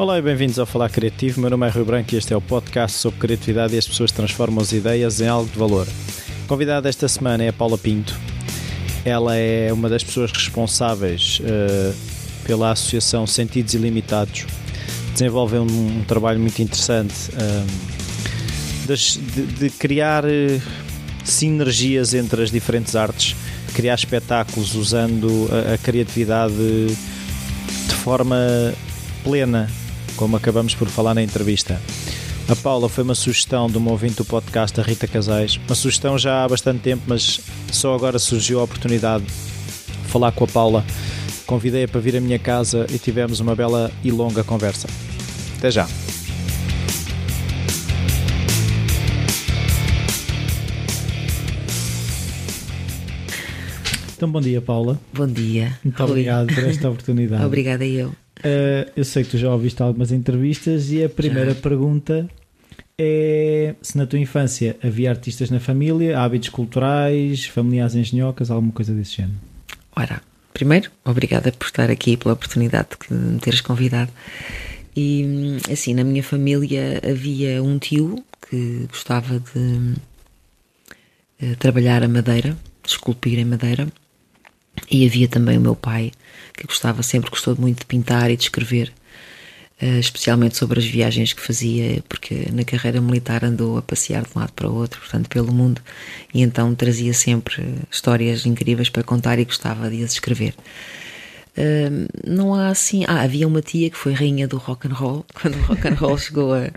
Olá e bem-vindos ao Falar Criativo. Meu nome é Rui Branco e este é o podcast sobre criatividade e as pessoas transformam as ideias em algo de valor. A convidada esta semana é a Paula Pinto. Ela é uma das pessoas responsáveis uh, pela Associação Sentidos Ilimitados. Desenvolveu um, um trabalho muito interessante uh, de, de, criar uh, sinergias entre as diferentes artes, criar espetáculos usando a, a criatividade de forma plena, como acabamos por falar na entrevista. A Paula foi uma sugestão de uma ouvinte do podcast, a Rita Casais. Uma sugestão já há bastante tempo, mas só agora surgiu a oportunidade de falar com a Paula. Convidei-a para vir à minha casa e tivemos uma bela e longa conversa. Até já! Então, bom dia, Paula. Bom dia. Muito Rui. obrigado por esta oportunidade. Obrigada eu. Uh, eu sei que tu já ouviste algumas entrevistas e a primeira já. pergunta é se na tua infância havia artistas na família, hábitos culturais, familiares engenhocas, alguma coisa desse género. Ora, primeiro, obrigada por estar aqui, pela oportunidade de me teres convidado. E assim, na minha família havia um tio que gostava de uh, trabalhar a madeira, de esculpir em madeira, e havia também o meu pai, que gostava sempre, gostou muito de pintar e de escrever, uh, especialmente sobre as viagens que fazia, porque na carreira militar andou a passear de um lado para o outro, portanto, pelo mundo, e então trazia sempre histórias incríveis para contar e gostava de as escrever. Não há assim. Ah, havia uma tia que foi rainha do rock and roll quando o rock and roll chegou a,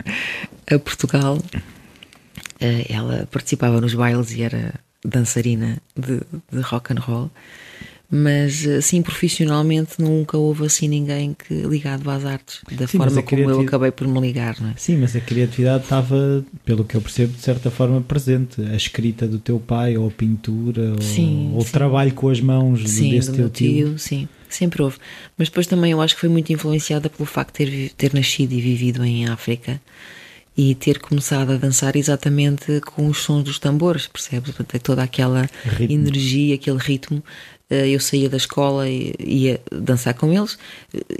a Portugal. Uh, ela participava nos bailes e era dançarina de, de rock and roll mas assim profissionalmente nunca houve assim ninguém que ligado às artes da Sim, forma como eu acabei por me ligar não é? Sim, mas a criatividade estava pelo que eu percebo de certa forma presente a escrita do teu pai ou a pintura sim, ou, ou o trabalho com as mãos sim, desse do teu tio. tio sim sempre houve mas depois também eu acho que foi muito influenciada pelo facto de ter, ter nascido e vivido em África e ter começado a dançar exatamente com os sons dos tambores, percebes? Toda aquela ritmo. energia, aquele ritmo eu saía da escola e ia dançar com eles,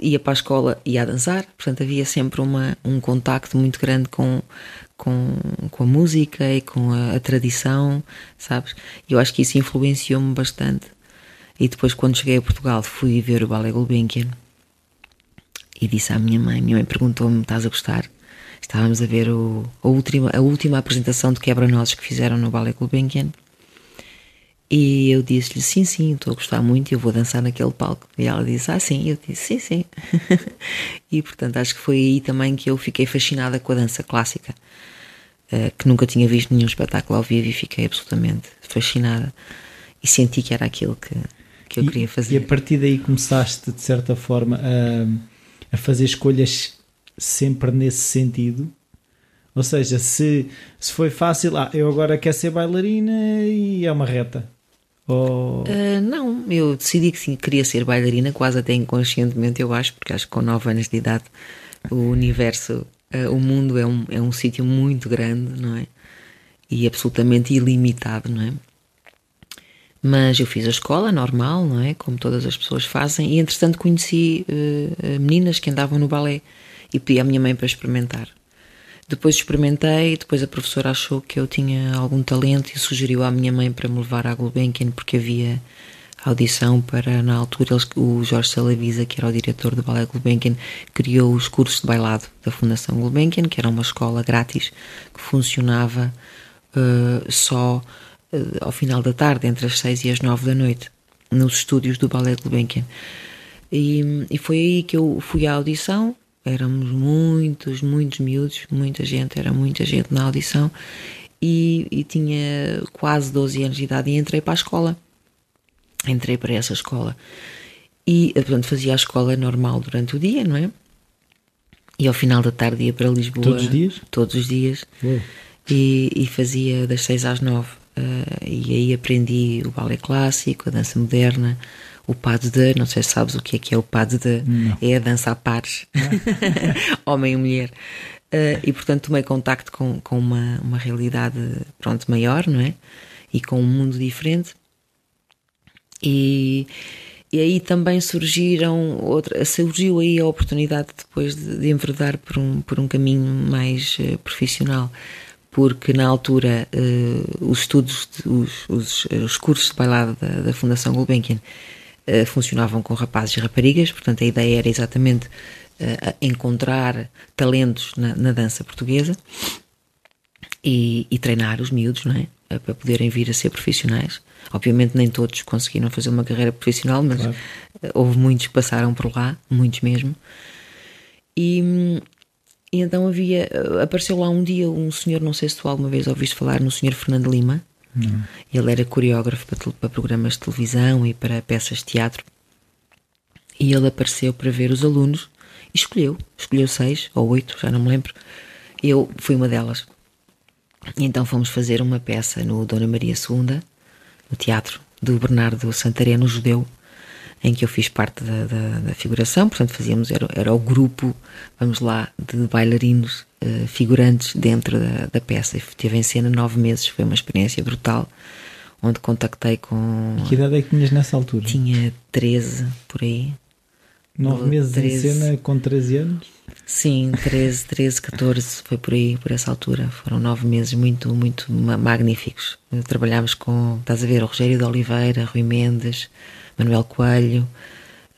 ia para a escola e ia dançar, portanto havia sempre uma, um contacto muito grande com, com, com a música e com a, a tradição, sabes? Eu acho que isso influenciou-me bastante. E depois, quando cheguei a Portugal, fui ver o Ballet Gulbenkian e disse à minha mãe: Minha mãe perguntou-me: Estás a gostar? Estávamos a ver o, a, última, a última apresentação de quebra-nozes que fizeram no Ballet Gulbenkian e eu disse-lhe: Sim, sim, estou a gostar muito e eu vou dançar naquele palco. E ela disse: Ah, sim. Eu disse: Sim, sim. e portanto, acho que foi aí também que eu fiquei fascinada com a dança clássica, uh, que nunca tinha visto nenhum espetáculo ao vivo e fiquei absolutamente fascinada. E senti que era aquilo que, que eu e, queria fazer. E a partir daí começaste, de certa forma, a, a fazer escolhas sempre nesse sentido? Ou seja, se, se foi fácil, ah, eu agora quero ser bailarina e é uma reta. Ou... Uh, não, eu decidi que sim, queria ser bailarina, quase até inconscientemente, eu acho, porque acho que com 9 anos de idade o universo, uh, o mundo é um, é um sítio muito grande, não é? E absolutamente ilimitado, não é? Mas eu fiz a escola normal, não é? Como todas as pessoas fazem, e entretanto conheci uh, meninas que andavam no balé e pedi à minha mãe para experimentar. Depois experimentei, depois a professora achou que eu tinha algum talento e sugeriu à minha mãe para me levar à Gulbenkian porque havia audição para, na altura, eles, o Jorge Salavisa, que era o diretor do Ballet Gulbenkian, criou os cursos de bailado da Fundação Gulbenkian, que era uma escola grátis que funcionava uh, só uh, ao final da tarde, entre as seis e as nove da noite, nos estúdios do Ballet Gulbenkian. E, e foi aí que eu fui à audição, éramos muitos, muitos miúdos, muita gente, era muita gente na audição e, e, tinha quase 12 anos de idade e entrei para a escola. Entrei para essa escola e, portanto, fazia a escola normal durante o dia, não é? E ao final da tarde ia para Lisboa. Todos os dias? Todos os dias. E, e, fazia das 6 às 9. Uh, e aí aprendi o ballet clássico, a dança moderna, o pas de deux, não sei se sabes o que é que é o pas de deux, é a dança a pares, homem e mulher. Uh, e portanto tomei contacto com, com uma, uma realidade pronto, maior, não é? E com um mundo diferente. E, E aí também surgiram outra, surgiu aí a oportunidade depois de, de enverdar por um, por um caminho mais uh, profissional, porque na altura uh, os estudos, os, os, os, cursos de bailado da, da Fundação Gulbenkian uh, funcionavam com rapazes e raparigas, portanto a ideia era exatamente encontrar talentos na, na dança portuguesa e, e, treinar os miúdos, não é? Para poderem vir a ser profissionais. Obviamente nem todos conseguiram fazer uma carreira profissional, mas claro. Eh, houve muitos que passaram por lá, muitos mesmo. E, e, então havia, eh, apareceu lá um dia um senhor, não sei se tu alguma vez ouviste falar no senhor Fernando Lima. Não. Ele era coreógrafo para, para programas de televisão e para peças de teatro. E ele apareceu para ver os alunos e escolheu, escolheu seis ou oito, já não me lembro. Eu fui uma delas. E então fomos fazer uma peça no Dona Maria II, no teatro do Bernardo Santareno, judeu, em que eu fiz parte da, da, da figuração, portanto fazíamos, era, era o grupo, vamos lá, de bailarinos uh, figurantes dentro da, da peça. Estive em cena nove meses, foi uma experiência brutal, onde contactei com... Que idade é que tinhas nessa altura? Tinha 13, por aí. Nove meses 13. em cena com 13 anos? Sim, 13, 13, 14, foi por aí, por essa altura. Foram nove meses muito, muito magníficos. Trabalhámos com, estás a ver, o Rogério de Oliveira, Rui Mendes, Manuel Coelho,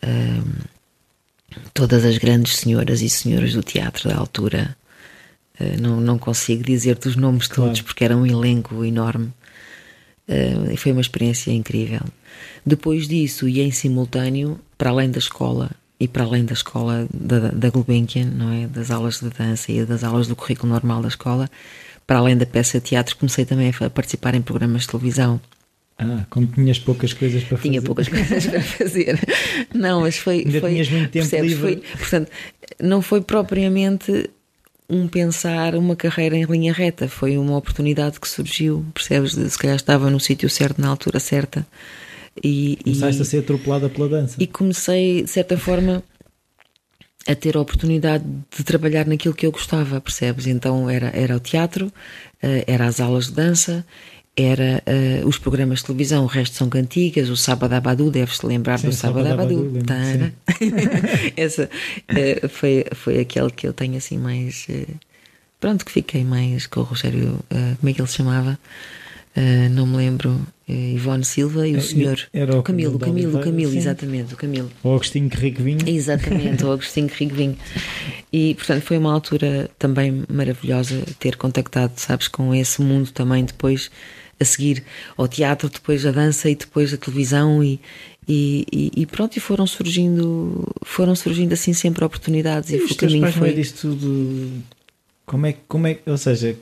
hum, todas as grandes senhoras e senhores do teatro da altura. Uh, não, não consigo dizer-te os nomes todos claro. porque era um elenco enorme. Uh, e foi uma experiência incrível. Depois disso, e em simultâneo, para além da escola, e para além da escola da, da Gulbenkian, não é? Das aulas de dança e das aulas do currículo normal da escola, para além da peça de teatro, comecei também a participar em programas de televisão. Ah, como tinhas poucas coisas para fazer. Tinha poucas coisas para fazer. Não, mas foi. Ainda foi, tinhas muito tempo percebes, livre. Foi, portanto, não foi propriamente um pensar uma carreira em linha reta, foi uma oportunidade que surgiu, percebes? Se calhar estava no sítio certo, na altura certa. E, Começaste e, a ser atropelada pela dança. E comecei, de certa forma, a ter a oportunidade de trabalhar naquilo que eu gostava, percebes? Então era, era o teatro, uh, era as aulas de dança, era uh, os programas de televisão, o resto são cantigas, o Sábado Abadu, deves-te lembrar sim, do Sábado, Abadu. Essa uh, foi, foi aquele que eu tenho assim mais. pronto, que fiquei mais com o Rogério, como é que ele se chamava? não me lembro. Ivone Silva e o é, senhor Era o Camilo, Camilo, Camilo, Camilo exatamente, o Camilo. O Agostinho Rico Vinho. Exatamente, o Agostinho Rico Vinho. E, portanto, foi uma altura também maravilhosa ter contactado, sabes, com esse mundo também depois a seguir ao teatro, depois a dança e depois a televisão e, e, e, pronto, e foram surgindo, foram surgindo assim sempre oportunidades e, e o caminho foi... disto tudo, como é, como é, ou seja,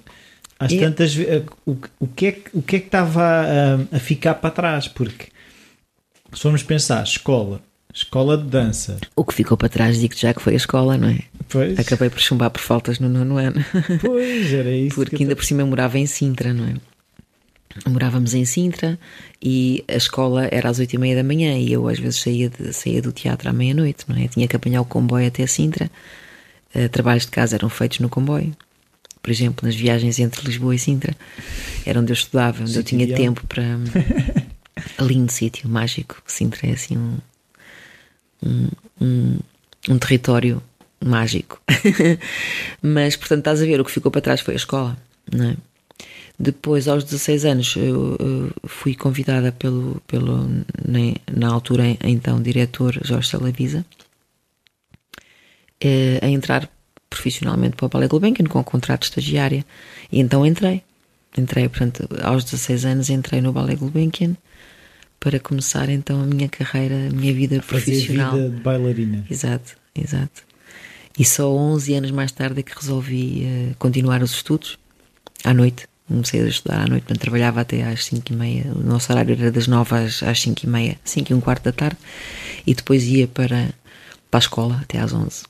às e... tantas eh, o, o, que é, o que é que estava a, a ficar para trás? Porque se formos pensar, escola, escola de dança. O que ficou para trás, digo já que foi a escola, não é? Pois. Acabei por chumbar por faltas no nono ano. Pois, era isso. Porque ainda por cima eu morava em Sintra, não é? Morávamos em Sintra e a escola era às oito e meia da manhã e eu às vezes saía, de, saía do teatro à meia-noite, não é? Tinha que apanhar o comboio até Sintra. Uh, trabalhos de casa eram feitos no comboio por exemplo, nas viagens entre Lisboa e Sintra, era onde eu estudava, onde eu tinha tempo para. lindo sítio, mágico. Sintra é assim um, um, um, um território mágico. Mas, portanto, estás a ver, o que ficou para trás foi a escola, não é? Depois, aos 16 anos, eu, eu fui convidada pelo, pelo na, altura, então, diretor Jorge Salavisa, eh, a entrar profissionalmente para o Ballet Gulbenkian com o contrato de estagiária. E então entrei. Entrei, portanto, aos 16 anos entrei no Ballet Gulbenkian para começar então a minha carreira, a minha vida profissional. Fazer vida de bailarina. Exato, exato. E só 11 anos mais tarde é que resolvi uh, continuar os estudos à noite. Comecei a estudar à noite, portanto, trabalhava até às 5 e meia. O nosso horário era das 9 às, às 5 e meia, 5 e um quarto da tarde. E depois ia para, para a escola até às 11.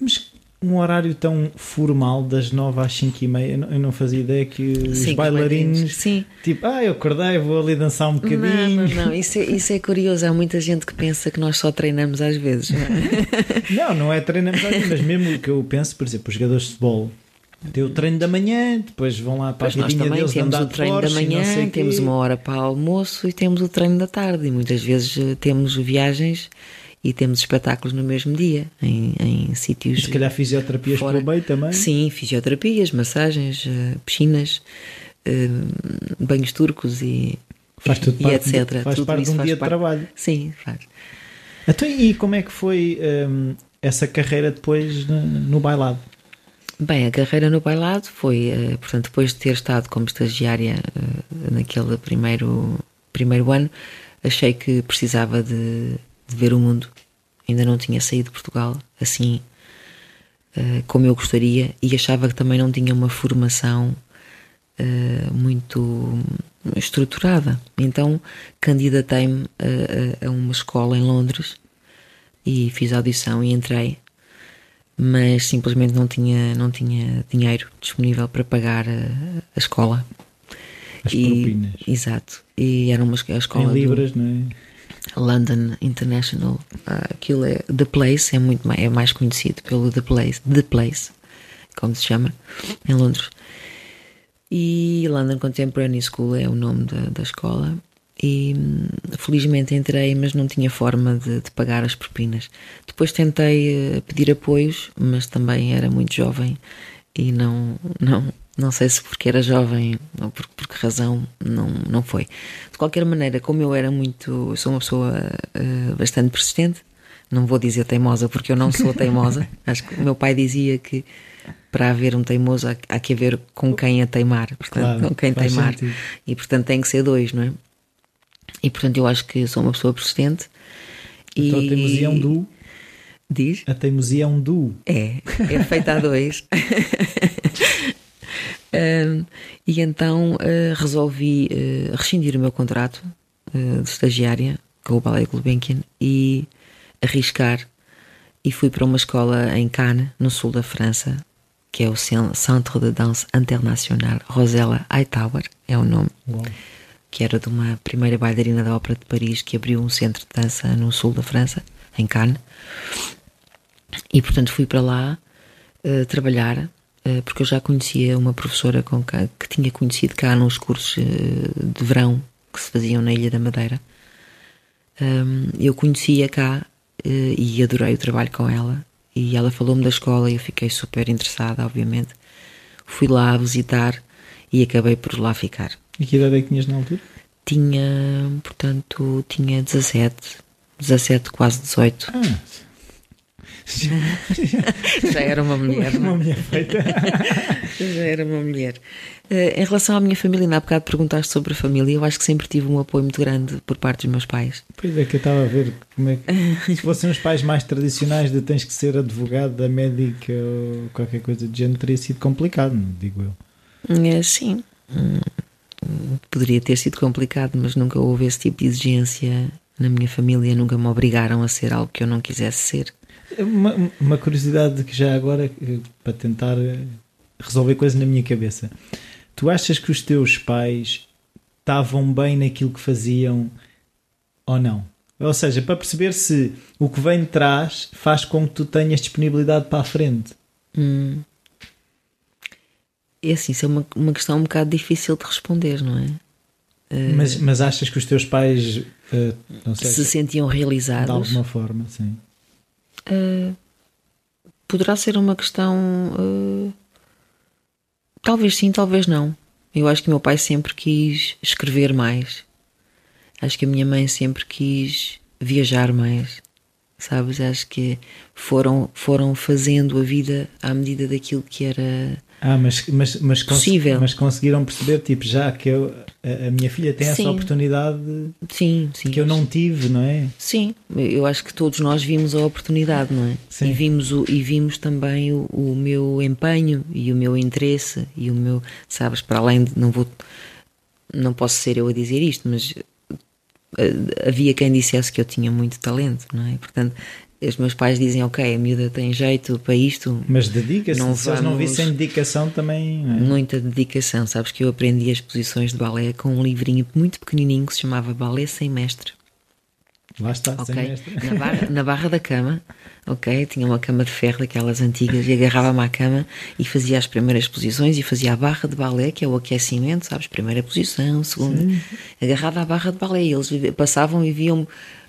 Mas um horário tão formal das 9 às 5 e meia, eu não fazia ideia que os Sim, bailarinos, Sim. tipo, ah, eu acordei, vou ali dançar um bocadinho. Não, não, não. Isso, é, isso é curioso. Há muita gente que pensa que nós só treinamos às vezes. Não, é? não, não é treinamos às vezes, mas mesmo que eu penso, por exemplo, os jogadores de futebol, Tem o treino da manhã, depois vão lá para a nós também deles de temos o de treino da manhã, temos uma hora para almoço e temos o treino da tarde. E muitas vezes eh, temos viagens e temos espetáculos no mesmo dia, em, em sítios. Se calhar fisioterapias fora. pelo meio também. Sim, fisioterapias, massagens, eh, piscinas, eh, banhos turcos e, Faz tudo e parte, etc. Faz Tudo parte de um dia de parte. trabalho. Sim, faz. Então, e como é que foi hum, essa carreira depois no bailado? Bem, a carreira no bailado foi, eh, portanto, depois de ter estado como estagiária eh, naquele primeiro, primeiro ano, achei que precisava de, de ver o mundo. Ainda não tinha saído de Portugal assim eh, como eu gostaria e achava que também não tinha uma formação muito estruturada. Então candidatei-me a, a- a uma escola em Londres e fiz audição e entrei mas simplesmente não tinha, não tinha dinheiro disponível para pagar a, a escola. As E- propinas. Exato. E era uma a escola Em do libras, não é? London International. Ah, aquilo é The Place, é muito mais, é mais conhecido pelo The Place, The Place, como se chama, em Londres. E London Contemporary School é o nome da, da escola. E hum, felizmente entrei, mas não tinha forma de, de pagar as propinas. Depois tentei eh, pedir apoios, mas também era muito jovem e não, não, não sei se porque era jovem ou por, por que razão não, não foi. De qualquer maneira, como eu era muito, sou uma pessoa eh, bastante persistente, não vou dizer teimosa porque eu não sou teimosa. Acho que o meu pai dizia que para haver um teimoso há, há que haver com quem a teimar, portanto, Claro, com quem teimar. sentido. E portanto tem que ser dois, não é? E portanto eu acho que sou uma pessoa persistente. Então a e... teimosia é um duo. Diz? A teimosia é um duo. É, é feita a dois. E então ah, resolvi ah, rescindir o meu contrato ah, de estagiária com o Ballet Gulbenkian e arriscar. E fui para uma escola em Cannes, no sul da França, que é o Cen- Centre de Danse International Rosella Hightower, é o nome Uau. Que era de uma primeira bailarina da Ópera de Paris que abriu um centro de dança no sul da França, em Cannes. E portanto fui para lá eh, trabalhar, eh, porque eu já conhecia uma professora com que, que tinha conhecido cá nos cursos eh, de verão que se faziam na Ilha da Madeira. Hum, eu conhecia cá e adorei o trabalho com ela. E ela falou-me da escola e eu fiquei super interessada, obviamente. Fui lá visitar e acabei por lá ficar. E que idade é que tinhas na altura? Tinha, portanto, tinha 17, 17, quase 18. Ah, Já era uma mulher, não é? uma mulher feita. Já era uma mulher. Eh, em relação à minha família, ainda há bocado perguntaste sobre a família, eu acho que sempre tive um apoio muito grande por parte dos meus pais. Pois é que eu estava a ver como é que. Se fossem os pais mais tradicionais de tens que ser advogado, médica ou qualquer coisa de género, teria sido complicado, digo eu. Eh, sim, poderia ter sido complicado, mas nunca houve esse tipo de exigência na minha família, nunca me obrigaram a ser algo que eu não quisesse ser. Uma, uma curiosidade que já agora, eh, para tentar eh, resolver coisas na minha cabeça. Tu achas que os teus pais estavam bem naquilo que faziam ou não? Ou seja, para perceber se o que vem de trás faz com que tu tenhas disponibilidade para a frente. Hum. É assim, isso é uma, uma questão um bocado difícil de responder, não é? Eh, Mas, mas achas que os teus pais, eh, sei, se sentiam de realizados. alguma forma, sim. Uh, poderá ser uma questão. uh, talvez sim, talvez não. Eu acho que o meu pai sempre quis escrever mais. Acho que a minha mãe sempre quis viajar mais. Sabes? Acho que foram, foram fazendo a vida à medida daquilo que era. Ah, mas, mas, mas, Possível. mas conseguiram perceber, tipo, já que eu, a, a minha filha tem essa Sim. oportunidade Sim, sim. que eu não tive, não é? Sim, eu acho que todos nós vimos a oportunidade, não é? Sim. E vimos, o, e vimos também o, o meu empenho e o meu interesse e o meu, sabes, para além de não vou, não posso ser eu a dizer isto, mas eh, havia quem dissesse que eu tinha muito talento, não é? Portanto, os meus pais dizem, ok, a miúda tem jeito para isto, Mas dedica-se, Não se eles não vissem dedicação também. é? muita dedicação, sabes que eu aprendi as posições de balé com um livrinho muito pequenininho que se chamava Balé Sem Mestre. Lá está, okay. na, barra, na barra da cama, ok? Tinha uma cama de ferro daquelas antigas e agarrava-me à cama e fazia as primeiras posições e fazia a barra de balé, que é o aquecimento, sabes? Primeira posição, segunda. Sim. Agarrada à barra de balé. E eles passavam e viam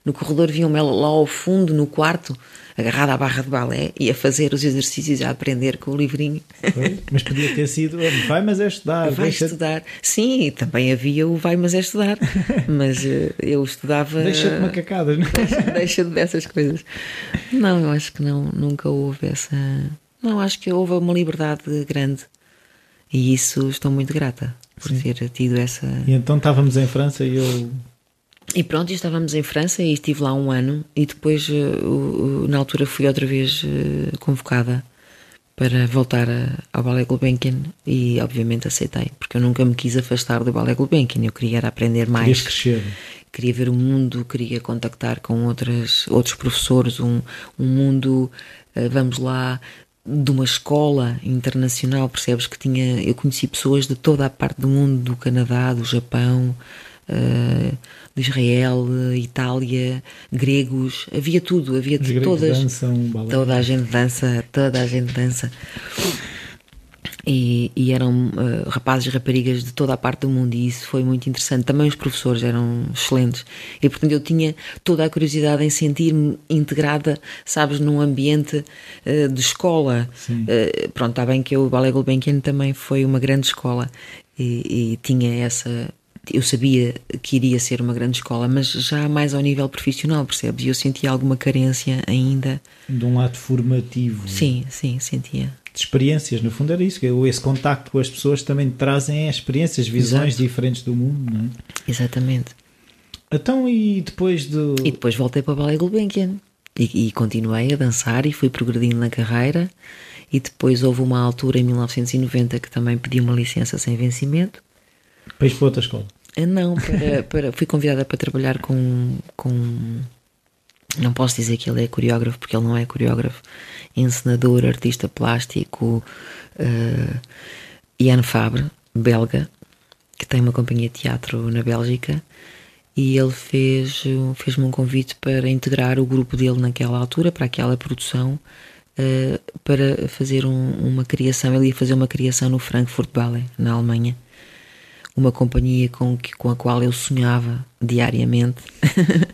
no corredor, viam-me lá ao fundo, no quarto, agarrada à barra de balé e a fazer os exercícios, a aprender com o livrinho. Mas podia ter sido vai, mas é estudar. Vai deixa... estudar. Sim, também havia o vai, mas é estudar. mas eu estudava. Deixa-te macacadas, não é? Deixa-te dessas coisas. Não, eu acho que não, nunca houve essa. Não, acho que houve uma liberdade grande. E isso estou muito grata por Sim. ter tido essa. E então estávamos em França e eu e pronto, estávamos em França e estive lá um ano e depois, uh, na altura, fui outra vez uh, convocada para voltar ao Ballet Gulbenkian e obviamente aceitei, porque eu nunca me quis afastar do Ballet Gulbenkian, eu queria aprender mais. Querias crescer. Queria ver o mundo, queria contactar com outras, outros professores, um, um mundo, uh, vamos lá, de uma escola internacional, percebes que tinha, eu conheci pessoas de toda a parte do mundo, do Canadá, do Japão, uh, Israel, Itália, gregos, havia tudo, havia Os todas. Dançam, toda a gente dança, toda a gente dança. E, e eram uh, rapazes e raparigas de toda a parte do mundo, e isso foi muito interessante. Também os professores eram excelentes, e portanto eu tinha toda a curiosidade em sentir-me integrada, sabes, num ambiente uh, de escola. Uh, pronto, está bem que o Ballet Gulbenkian também foi uma grande escola, e, e tinha essa eu sabia que iria ser uma grande escola, mas já mais ao nível profissional, percebes? E eu sentia alguma carência ainda. De um lado formativo. Sim, sim, sentia. De experiências, no fundo era isso, esse contacto com as pessoas também trazem experiências, visões Exato. diferentes do mundo, não é? Exatamente. Então, e depois do. E depois voltei para o Ballet Gulbenkian e, e continuei a dançar e fui progredindo na carreira. E depois houve uma altura em 1990 que também pedi uma licença sem vencimento. Ir para outra escola? Eh, não, para, para, fui convidada para trabalhar com, com. Não posso dizer que ele é coreógrafo, porque ele não é coreógrafo. Encenador, artista plástico, uh, Ian Fabre, belga, que tem uma companhia de teatro na Bélgica. E ele fez, fez-me um convite para integrar o grupo dele naquela altura, para aquela produção, uh, para fazer um, uma criação. Ele ia fazer uma criação no Frankfurt Ballet, na Alemanha uma companhia com, que, com a qual eu sonhava diariamente,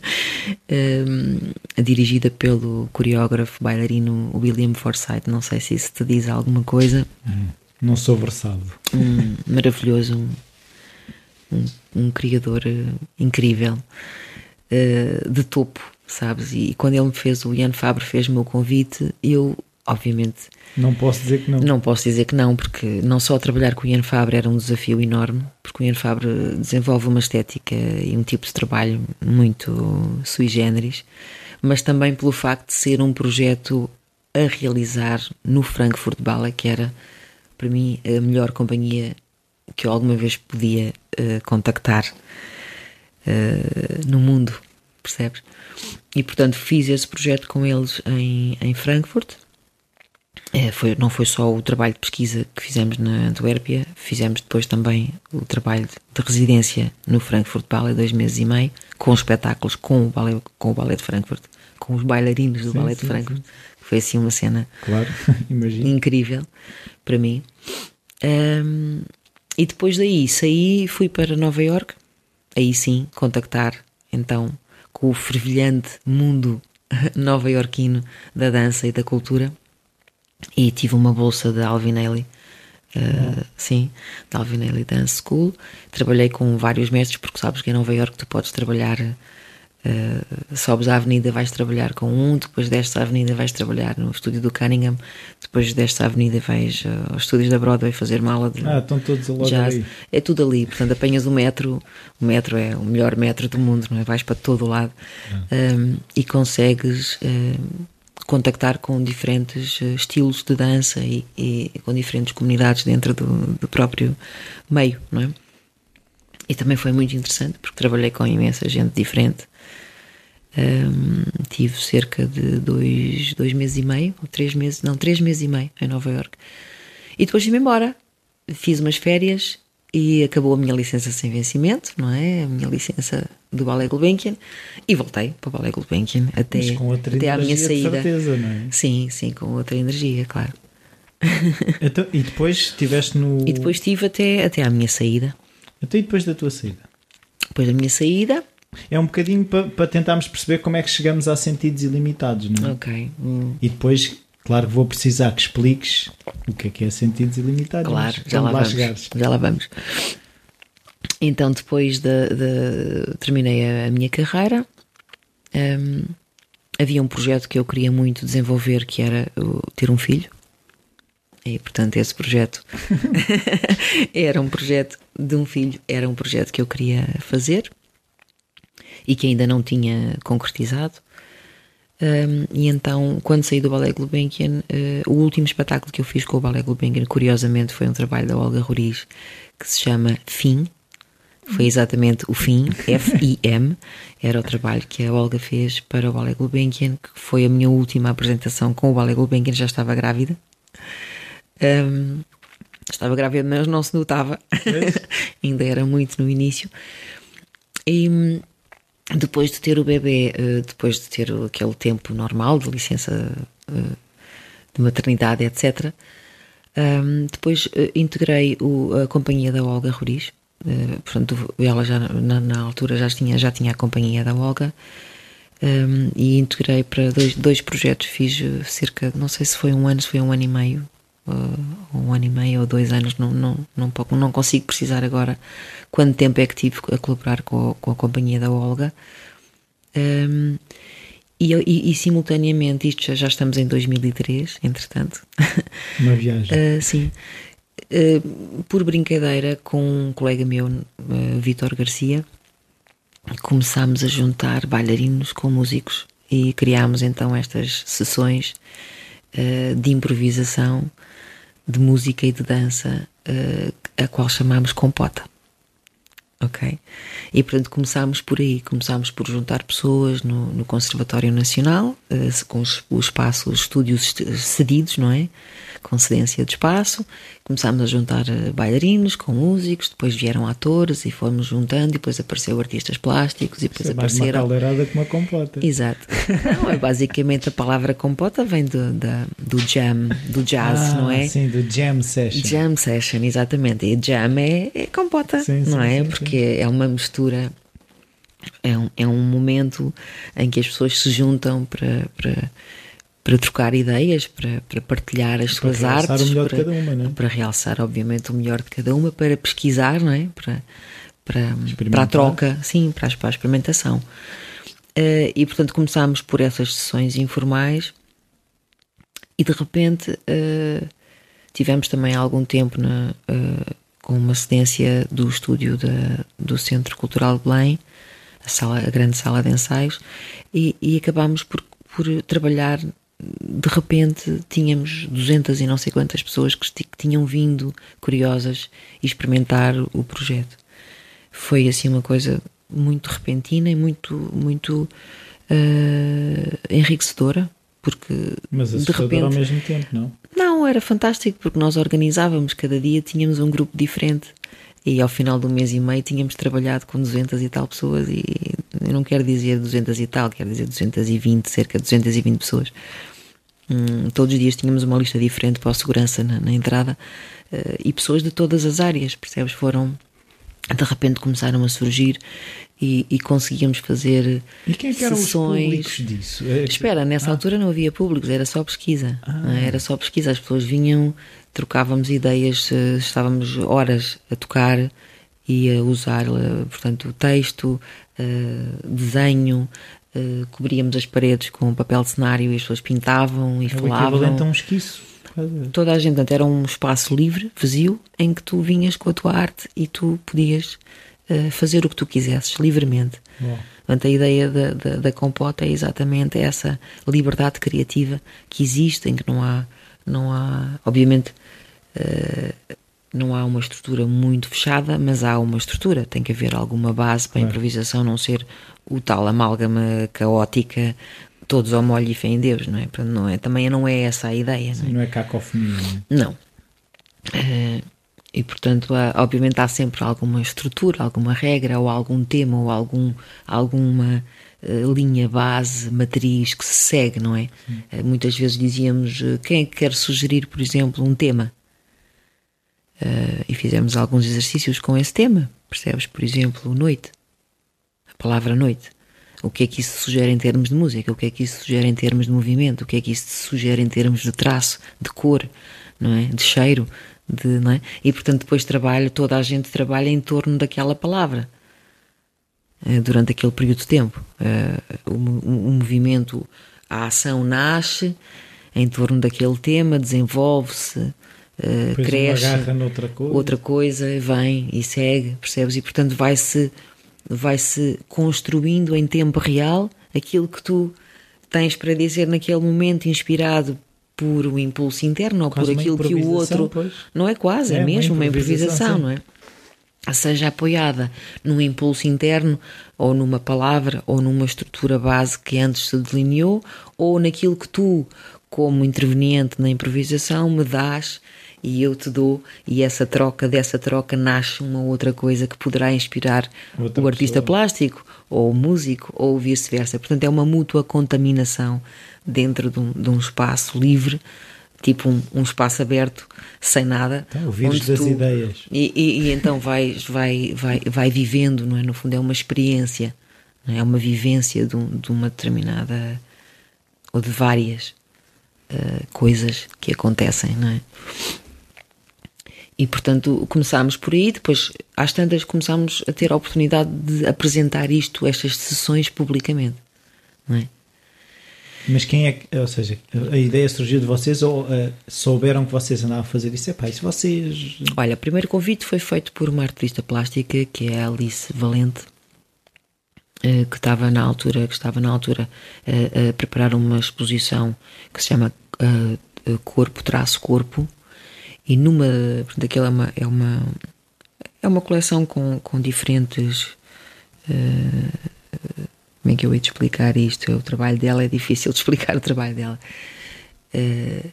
um, dirigida pelo coreógrafo bailarino William Forsythe. Não sei se isso te diz alguma coisa. Hum, não sou versado. Um, maravilhoso, um, um, criador uh, incrível, uh, de topo, sabes? E, e quando ele me fez, o Ian Fabre fez-me o convite, eu obviamente. Não posso dizer que não. Não posso dizer que não, porque não só trabalhar com o Ian Fabre era um desafio enorme, porque o Ian Fabre desenvolve uma estética e um tipo de trabalho muito sui generis, mas também pelo facto de ser um projeto a realizar no Frankfurt Ballet, que era para mim a melhor companhia que eu alguma vez podia uh, contactar uh, no mundo, percebes? E portanto fiz esse projeto com eles em, em Frankfurt foi, não foi só o trabalho de pesquisa que fizemos na Antuérpia, fizemos depois também o trabalho de residência no Frankfurt Ballet, dois meses e meio, com espetáculos com o ballet, com o ballet de Frankfurt, com os bailarinos do sim, ballet sim, de Frankfurt. Sim. Foi assim uma cena claro, incrível para mim. Um, e depois daí saí fui para Nova York, aí sim contactar então com o fervilhante mundo nova-iorquino da dança e da cultura e tive uma bolsa da Alvinelli. Uh, sim, da Alvinelli Dance School. Trabalhei com vários mestres, porque sabes que em Nova York tu podes trabalhar, uh, sobes à avenida, vais trabalhar com um, depois destes à avenida, vais trabalhar no estúdio do Cunningham, depois destes à avenida, vais uh, aos estúdios da Broadway fazer mala de Ah, estão todos logo jazz. ali. É tudo ali, portanto apanhas o metro, o metro é o melhor metro do mundo, não é? Vais para todo o lado um, e consegues contactar com diferentes eh, estilos de dança e, e com diferentes comunidades dentro do, do, próprio meio, não é? E também foi muito interessante porque trabalhei com imensa gente diferente. Um, tive cerca de dois, dois meses e meio, ou três meses, não, três meses e meio em Nova York. E depois vim embora. Fiz umas férias e acabou a minha licença sem vencimento, não é? A minha licença do Ballet Gulbenkian e voltei para o Ballet Gulbenkian até, até à minha saída. Certeza, não é? Sim, sim, com outra energia, claro. Então, e depois estiveste no. E depois estive até, até à minha saída. Então, e depois da tua saída? Depois da minha saída. É um bocadinho para pa tentarmos perceber como é que chegamos a sentidos ilimitados, não é? Ok. Hum. E depois, claro que vou precisar que expliques o que é que é sentidos ilimitados. Claro, já lá, lá vamos. Chegares. Já lá vamos. Então, depois de, de terminei a, a, minha carreira, um, havia um projeto que eu queria muito desenvolver, que era ter um filho. E, portanto, esse projeto era um projeto de um filho, era um projeto que eu queria fazer e que ainda não tinha concretizado. Um, e então, quando saí do Ballet Gulbenkian, uh, o último espetáculo que eu fiz com o Ballet Gulbenkian, curiosamente, foi um trabalho da Olga Roriz que se chama Fim. Foi exatamente o Fim, F-I-M. Era o trabalho que a Olga fez para o Ballet Gulbenkian, que foi a minha última apresentação com o Ballet Gulbenkian. Já estava grávida. Um, estava grávida, mas não se notava. Ainda era muito no início. E depois de ter o bebê, eh, depois de ter aquele tempo normal de licença eh, de maternidade, etc., depois eh, integrei a companhia da Olga Roriz. Portanto, ela já na, na altura já tinha, já tinha a companhia da Olga. Um, e integrei para dois, dois projetos. Fiz cerca, não sei se foi um ano, se foi um ano e meio, uh, um ano e meio ou dois anos, não, não, não, não consigo precisar agora quanto tempo é que tive a colaborar com a, com a companhia da Olga. Um, e, e, e, simultaneamente, isto já, já, estamos em 2003, entretanto. Uma viagem. uh, sim. Uh, por brincadeira, com um colega meu, uh, Vitor Garcia, começámos a juntar bailarinos com músicos e criámos então estas sessões uh, de improvisação de música e de dança, a qual chamamos compota. Ok? E portanto começámos por aí, começámos por juntar pessoas no, no Conservatório Nacional, uh, com os, o espaço, os estúdios cedidos, não é? com cedência de espaço. Começámos a juntar eh, bailarinos com músicos, depois vieram atores e fomos juntando, e depois apareceu artistas plásticos e depois Isso é apareceram. uma caldeirada com uma compota. Exato. Não, é basicamente a palavra compota vem do, da, do jam, do jazz, ah, não é? Sim, do jam session. Jam session, exatamente. E jam é, é compota, sim, não sim, é? Sim, Porque é uma mistura. É um, é um momento em que as pessoas se juntam para, para para trocar ideias, para, para partilhar as para suas artes, para, uma, é? para realçar, obviamente, o melhor de cada uma, para pesquisar, não é? Para, para, para a troca, sim, para a, para a experimentação. Uh, e portanto começámos por essas sessões informais e de repente uh, tivemos também algum tempo na, uh, com uma cedência do estúdio da, do Centro Cultural de Belém, a, sala, a grande sala de ensaios, e, e acabámos por, por trabalhar de repente tínhamos 200 e não sei quantas pessoas que, que tinham vindo curiosas experimentar o projeto. Foi assim uma coisa muito repentina e muito, muito uh, enriquecedora, porque Mas de repente ao mesmo tempo, não? Não, era fantástico porque nós organizávamos cada dia tínhamos um grupo diferente e ao final do mês e meio tínhamos trabalhado com 200 e tal pessoas e eu não quero dizer 200 e tal, quero dizer 220, cerca de 220 pessoas. Hum, todos os dias tínhamos uma lista diferente para a segurança na, na entrada uh, e pessoas de todas as áreas, percebes? Foram de repente começaram a surgir e, e conseguíamos fazer e quem é que eram sessões. Os disso? É Espera, nessa ah. altura não havia públicos, era só pesquisa. Ah. Era só pesquisa. As pessoas vinham, trocávamos ideias, estávamos horas a tocar e a usar, eh, portanto, texto, uh, desenho, uh, cobríamos as paredes com papel de cenário e as pessoas pintavam e é falavam. então um esquiço. Toda a gente, portanto, era um espaço livre, vazio, em que tu vinhas com a tua arte e tu podias uh, fazer o que tu quisesses, livremente. Bom. Portanto, a ideia da, da, da, compota é exatamente essa liberdade criativa que existe, em que não há, não há obviamente, uh, não há uma estrutura muito fechada, mas há uma estrutura. Tem que haver alguma base para a improvisação não ser o tal amálgama caótica, todos ao molho e fé em Deus, não é? não é? Também não é essa a ideia. Sim, não é, não é cacofonia. Não. Uh, E, portanto, há, obviamente há sempre alguma estrutura, alguma regra, ou algum tema, ou algum, alguma uh, linha base, matriz que se segue, não é? Uh, muitas vezes dizíamos, uh, quem é que quer sugerir, por exemplo, um tema? e fizemos alguns exercícios com esse tema, percebes? Por exemplo, noite, a palavra noite. O que é que isso sugere em termos de música? O que é que isso sugere em termos de movimento? O que é que isso sugere em termos de traço, de cor, não é? De cheiro, de, é? E portanto depois trabalho, toda a gente trabalha em torno daquela palavra eh, durante aquele período de tempo. Eh, o, movimento, a ação nasce em torno daquele tema, desenvolve-se, uh, cresce, coisa. outra coisa vem e segue, percebes? E portanto vai-se vai-se construindo em tempo real aquilo que tu tens para dizer naquele momento, inspirado por um impulso interno ou quase por aquilo que o outro. Pois. Não é quase, é, é mesmo uma improvisação, uma improvisação não é? Seja apoiada num impulso interno, ou numa palavra, ou numa estrutura base que antes se delineou, ou naquilo que tu, como interveniente na improvisação, me dás e eu te dou, e essa troca, dessa troca nasce uma outra coisa que poderá inspirar outra o artista pessoa. plástico, ou o músico, ou vice-versa. Portanto, é uma mútua contaminação dentro de um, de um espaço livre, tipo um, um, espaço aberto, sem nada. Então, o vírus das tu, ideias. E, e, e, então vais, vai, vai, vai vivendo, não é? No fundo, é uma experiência, é? é uma vivência de, um, de uma determinada, ou de várias uh, coisas que acontecem, não é? E, portanto, começámos por aí, depois, às tantas, começámos a ter a oportunidade de apresentar isto, estas sessões, publicamente. Não é? Mas quem é que, ou seja, a ideia surgiu de vocês ou uh, souberam que vocês andavam a fazer isso? Epá, isso vocês. Olha, o primeiro convite foi feito por uma artista plástica que é a Alice Valente, uh, que estava na altura, que estava na altura uh, a preparar uma exposição que se chama Corpo Traço Corpo e numa. Portanto, aquilo é uma, é uma, é uma coleção com, com diferentes. Uh, como é que eu ia te explicar isto? O trabalho dela é difícil de explicar o trabalho dela. Uh,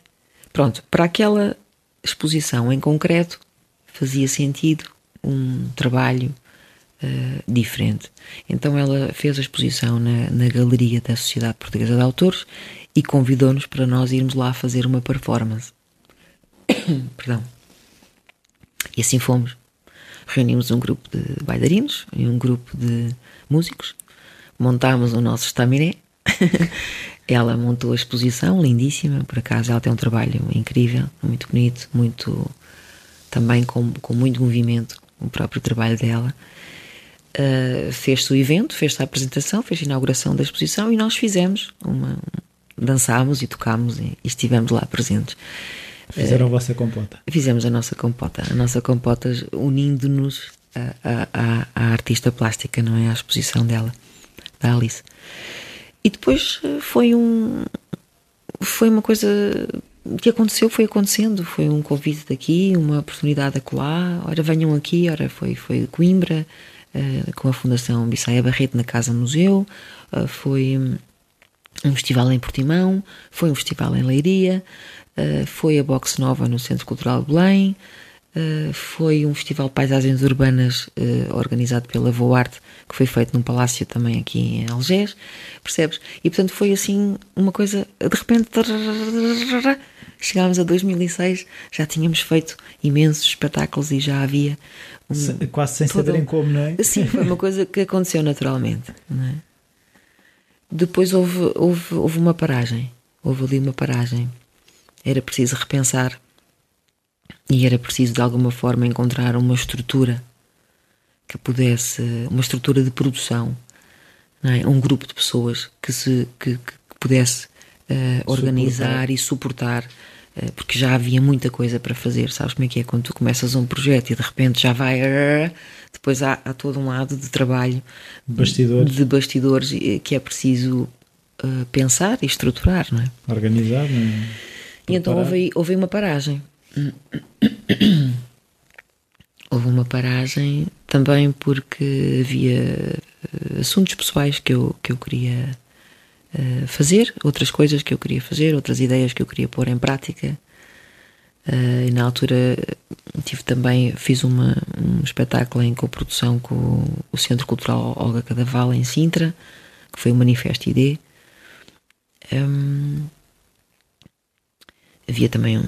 pronto, para aquela exposição em concreto fazia sentido um trabalho uh, diferente. Então ela fez a exposição na, na Galeria da Sociedade Portuguesa de Autores e convidou-nos para nós irmos lá fazer uma performance. Perdão. E assim fomos. Reunimos um grupo de bailarinos e um grupo de músicos, montámos o nosso estaminé. ela montou a exposição, lindíssima, por acaso ela tem um trabalho incrível, muito bonito, muito também com, com muito movimento, o próprio trabalho dela. Uh, fez-se o evento, fez-se a apresentação, fez a inauguração da exposição e nós fizemos uma. dançámos e tocámos e, e estivemos lá presentes. Fizeram a vossa compota. Fizemos a nossa compota. A nossa compota unindo-nos à, artista plástica, não é? À exposição dela, da Alice. E depois eh, foi um. Foi uma coisa que aconteceu, foi acontecendo. Foi um convite daqui, uma oportunidade acolá. Ora, venham aqui. Ora, foi, foi Coimbra, uh, com a Fundação Bissaia Barreto na Casa Museu. Uh, foi um festival em Portimão. Foi um festival em Leiria. Eh, foi a Box Nova no Centro Cultural de Belém, uh, foi um festival de paisagens urbanas uh, organizado pela Voarte, que foi feito num palácio também aqui em Algés, percebes? E portanto foi assim uma coisa, de repente chegámos a 2006, já tínhamos feito imensos espetáculos e já havia um, quase sem todo... saberem como, não é? Sim, foi uma coisa que aconteceu naturalmente, não é? Depois houve, houve, houve uma paragem, houve ali uma paragem era preciso repensar e era preciso de alguma forma encontrar uma estrutura que pudesse, uma estrutura de produção, é? um grupo de pessoas que se que, que pudesse uh, organizar suportar. e suportar, uh, porque já havia muita coisa para fazer. Sabes como é que é quando tu começas um projeto e de repente já vai, uh, depois há, há, todo um lado de trabalho bastidores. de bastidores que é preciso pensar e estruturar, não é? Organizar, não é? E então houve, houve uma paragem. houve uma paragem também porque havia eh, assuntos pessoais que eu, que eu queria uh, fazer, outras coisas que eu queria fazer, outras ideias que eu queria pôr em prática. Uh, e na altura tive também, fiz uma, um espetáculo em coprodução com o Centro Cultural Olga Cadaval em Sintra, que foi o Manifesto ID. Um, havia também,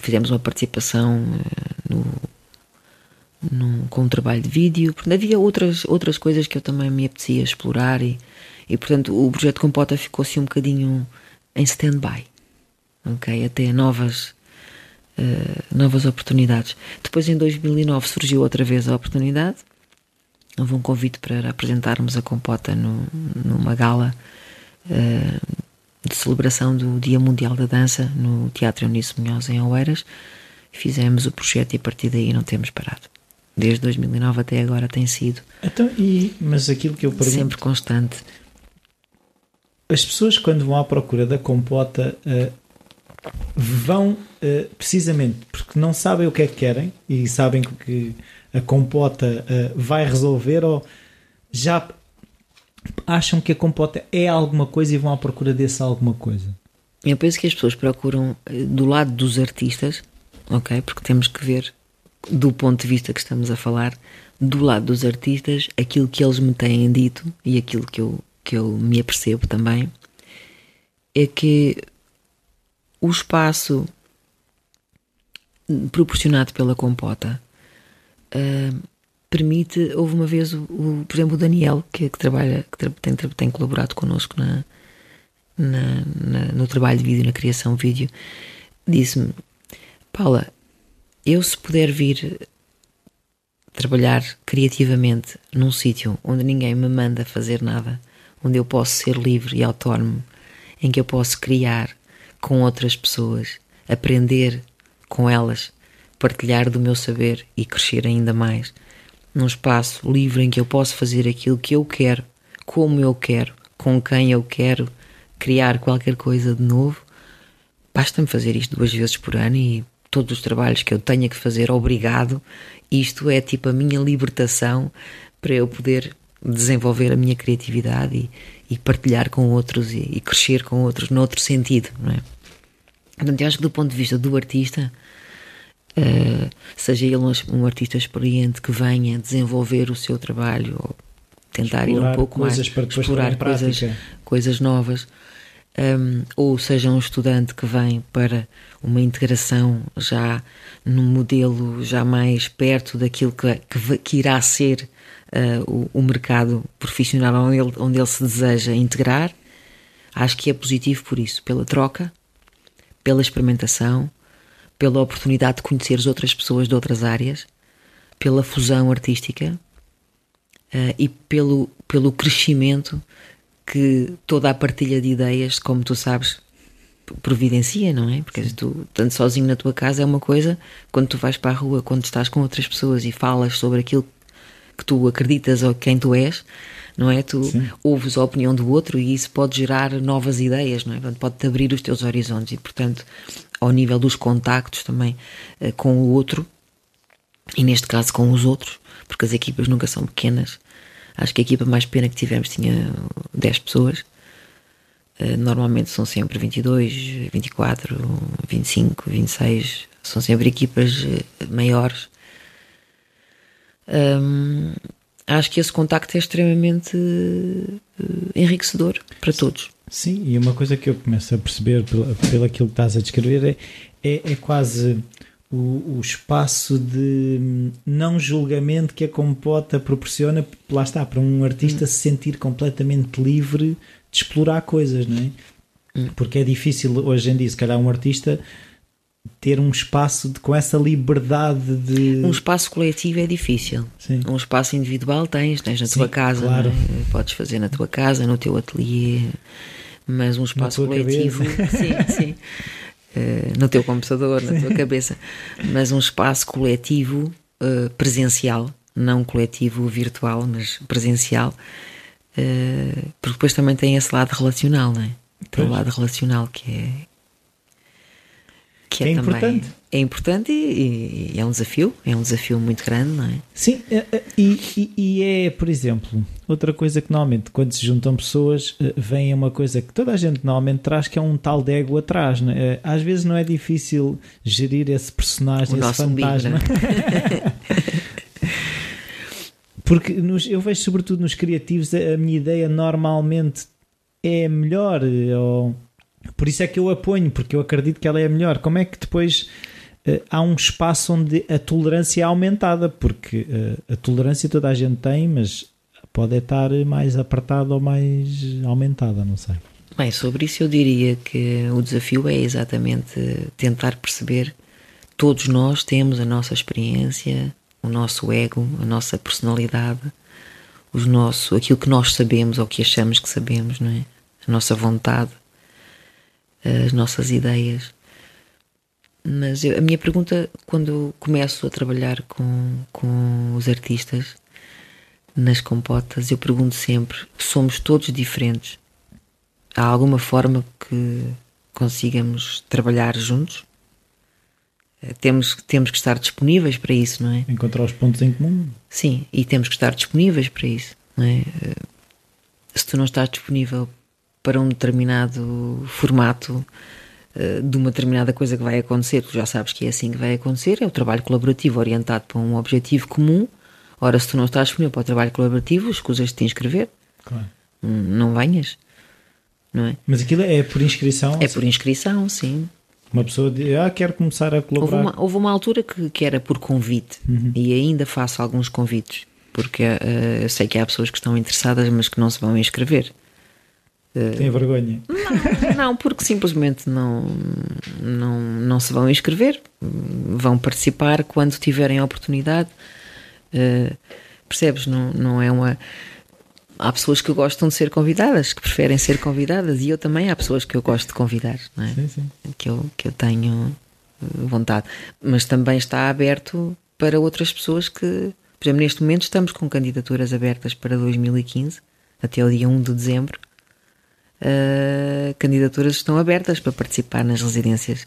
fizemos uma participação no, no, com um trabalho de vídeo, portanto, havia outras, outras coisas que eu também me apetecia explorar e, e portanto o projeto Compota ficou assim um bocadinho em stand-by, ok? Até novas uh, novas oportunidades. Depois, em 2009, surgiu outra vez a oportunidade. Houve um convite para apresentarmos a compota no, numa gala uh, de celebração do Dia Mundial da Dança no Teatro Eunice Munhoz, em Oeiras. Fizemos o projeto e a partir daí não temos parado. Desde 2009 até agora tem sido. Então, e, mas aquilo que eu pergunto. Sempre constante. As pessoas, quando vão à procura da compota, uh, vão uh, precisamente porque não sabem o que é que querem e sabem que a compota uh, vai resolver ou já acham que a compota é alguma coisa e vão à procura desse alguma coisa? Eu penso que as pessoas procuram eh, do lado dos artistas, ok? Porque temos que ver do ponto de vista que estamos a falar, do lado dos artistas, aquilo que eles me têm dito e aquilo que eu, que eu me apercebo também é que o espaço proporcionado pela compota uh, permite. Houve uma vez, o, o, por exemplo, o Daniel, que, que trabalha, que tem, tem, colaborado connosco na, na, na, no trabalho de vídeo, na criação de vídeo, disse-me: Paula, eu se puder vir trabalhar criativamente num sítio onde ninguém me manda fazer nada, onde eu posso ser livre e autónomo, em que eu posso criar com outras pessoas, aprender com elas, partilhar do meu saber e crescer ainda mais. Num espaço livre em que eu posso fazer aquilo que eu quero, como eu quero, com quem eu quero, criar qualquer coisa de novo. Basta-me fazer isto duas vezes por ano e todos os trabalhos que eu tenha que fazer, obrigado. Isto é tipo a minha libertação para eu poder desenvolver a minha criatividade e, e partilhar com outros e, e, crescer com outros noutro sentido, não é? Portanto, eu acho que do ponto de vista do artista, uh, seja ele um, um, artista experiente que venha desenvolver o seu trabalho ou tentar explorar ir um pouco mais, explorar coisas, coisas novas, um, ehm, ou seja um estudante que vem para uma integração já num modelo já mais perto daquilo que, que, que irá ser uh, o, o, mercado profissional onde ele, onde ele se deseja integrar, acho que é positivo por isso, pela troca, pela experimentação, pela oportunidade de conhecer outras pessoas de outras áreas, pela fusão artística uh, e pelo, pelo crescimento que toda a partilha de ideias, como tu sabes, providencia, não é? Porque tu, tanto sozinho na tua casa é uma coisa, quando tu vais para a rua, quando estás com outras pessoas e falas sobre aquilo que tu acreditas ou quem tu és, não é? Tu Sim. ouves a opinião do outro e isso pode gerar novas ideias, não é? Pode-te abrir os teus horizontes e, portanto, ao nível dos contactos também uh, com o outro e, neste caso, com os outros, porque as equipas nunca são pequenas. Acho que a equipa mais pequena que tivemos tinha 10 pessoas. Uh, normalmente são sempre 22, 24, 25, 26. São sempre equipas uh, maiores um, acho que esse contacto é extremamente enriquecedor para todos. Sim, e uma coisa que eu começo a perceber pelo, pelo aquilo que estás a descrever é, é, é quase o, o, espaço de não julgamento que a compota proporciona, lá está, para um artista hum. se sentir completamente livre de explorar coisas, não é? Hum. Porque é difícil hoje em dia, se calhar um artista ter um espaço de, com essa liberdade de. Um espaço coletivo é difícil. Sim. Um espaço individual tens, tens na Sim, tua casa, claro. é? podes fazer na tua casa, no teu ateliê, mas um espaço coletivo. Sim, sim. Uh, no teu computador, na tua cabeça. Mas um espaço coletivo uh, presencial, não coletivo virtual, mas presencial, uh, porque depois também tem esse lado relacional, não é? Tem o lado relacional que é, que é, é importante. É importante e, e, é um desafio, é um desafio muito grande, não é? Sim, é, é, e, e, e, é, por exemplo, outra coisa que normalmente quando se juntam pessoas eh, vem uma coisa que toda a gente normalmente traz que é um tal de ego atrás. Né? Às vezes não é difícil gerir esse personagem, o esse fantasma. Porque nos, eu vejo sobretudo nos criativos a, a minha ideia normalmente é melhor ou por isso é que eu a ponho, porque eu acredito que ela é melhor. Como é que depois uh, há um espaço onde a tolerância é aumentada? Porque uh, a tolerância toda a gente tem, mas pode estar mais apertada ou mais aumentada, não sei. Bem, sobre isso eu diria que o desafio é exatamente tentar perceber. Todos nós temos a nossa experiência, o nosso ego, a nossa personalidade, os nosso, aquilo que nós sabemos ou que achamos que sabemos, não é? A nossa vontade as nossas ideias. Mas eu, a minha pergunta, quando começo a trabalhar com, com os artistas nas compotas, eu pergunto sempre: somos todos diferentes? Há alguma forma que consigamos trabalhar juntos? Eh, temos, temos que estar disponíveis para isso, não é? Encontrar os pontos em comum. Sim, e temos que estar disponíveis para isso, não é? Eh, se tu não estás disponível para um determinado formato eh, de uma determinada coisa que vai acontecer, tu já sabes que é assim que vai acontecer, é o trabalho colaborativo orientado para um objetivo comum. Ora, se tu não estás disponível para o trabalho colaborativo, escusas de te inscrever. Claro. Hum, não venhas. Não é? Mas aquilo é por inscrição? É por inscrição, sim. Uma pessoa diz, ah, quero começar a colaborar. Houve uma, houve uma altura que, que, era por convite uhum. e ainda faço alguns convites, porque uh, eu sei que há pessoas que estão interessadas, mas que não se vão inscrever. Tem vergonha? Não, não, porque simplesmente não, não, não se vão inscrever, vão participar quando tiverem a oportunidade. Uh, percebes? Não, não é uma. Há pessoas que gostam de ser convidadas, que preferem ser convidadas, e eu também há pessoas que eu gosto de convidar, não é? Sim, sim. Que, eu, que eu tenho eh, vontade. Mas também está aberto para outras pessoas que, por exemplo, neste momento estamos com candidaturas abertas para 2015, até o dia 1 de dezembro uh, candidaturas estão abertas para participar nas residências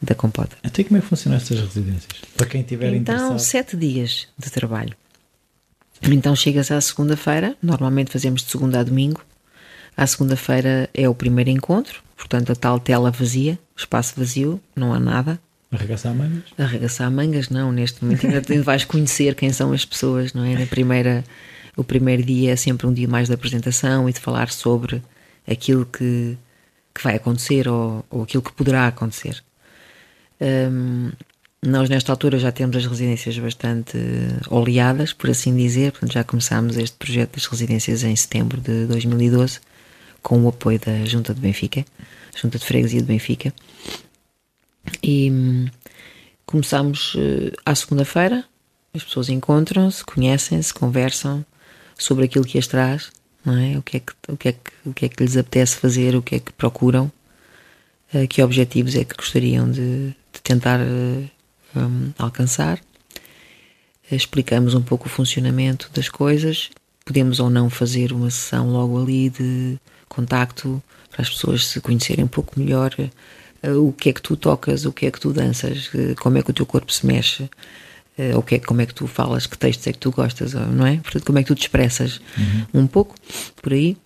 da Compota. Até como é que funcionam estas residências? Para quem tiver então, interessado. Então, sete dias de trabalho. Então chegas à segunda-feira, normalmente fazemos de segunda a domingo. À segunda-feira é o primeiro encontro, portanto a tal tela vazia, espaço vazio, não há nada. Arregaçar mangas? Arregaçar mangas, não. Neste momento ainda vais conhecer quem são as pessoas, não é? Na primeira, o primeiro dia é sempre um dia mais de apresentação e de falar sobre aquilo que, que vai acontecer ou, ou aquilo que poderá acontecer. Um, nós, nesta altura, já temos as residências bastante oleadas, por assim dizer. Portanto, já começámos este projeto das residências em setembro de 2012, com o apoio da Junta de Benfica, Junta de Freguesia de Benfica. E hum, começámos uh, à segunda-feira, as pessoas encontram-se, conhecem-se, conversam sobre aquilo que as traz não é? O que é que, o que, é que, o que, é que lhes apetece fazer, o que é que procuram, uh, que objetivos é que gostariam de, de tentar um, alcançar. Uh, explicamos um pouco o funcionamento das coisas. Podemos ou não fazer uma sessão logo ali de contacto para as pessoas se conhecerem um pouco melhor o que é que tu tocas, o que é que tu danças, como é que o teu corpo se mexe. Eh, ou que é, como é que tu falas, que textos é que tu gostas, não é? Portanto, como é que tu te expressas uhum. um pouco por aí.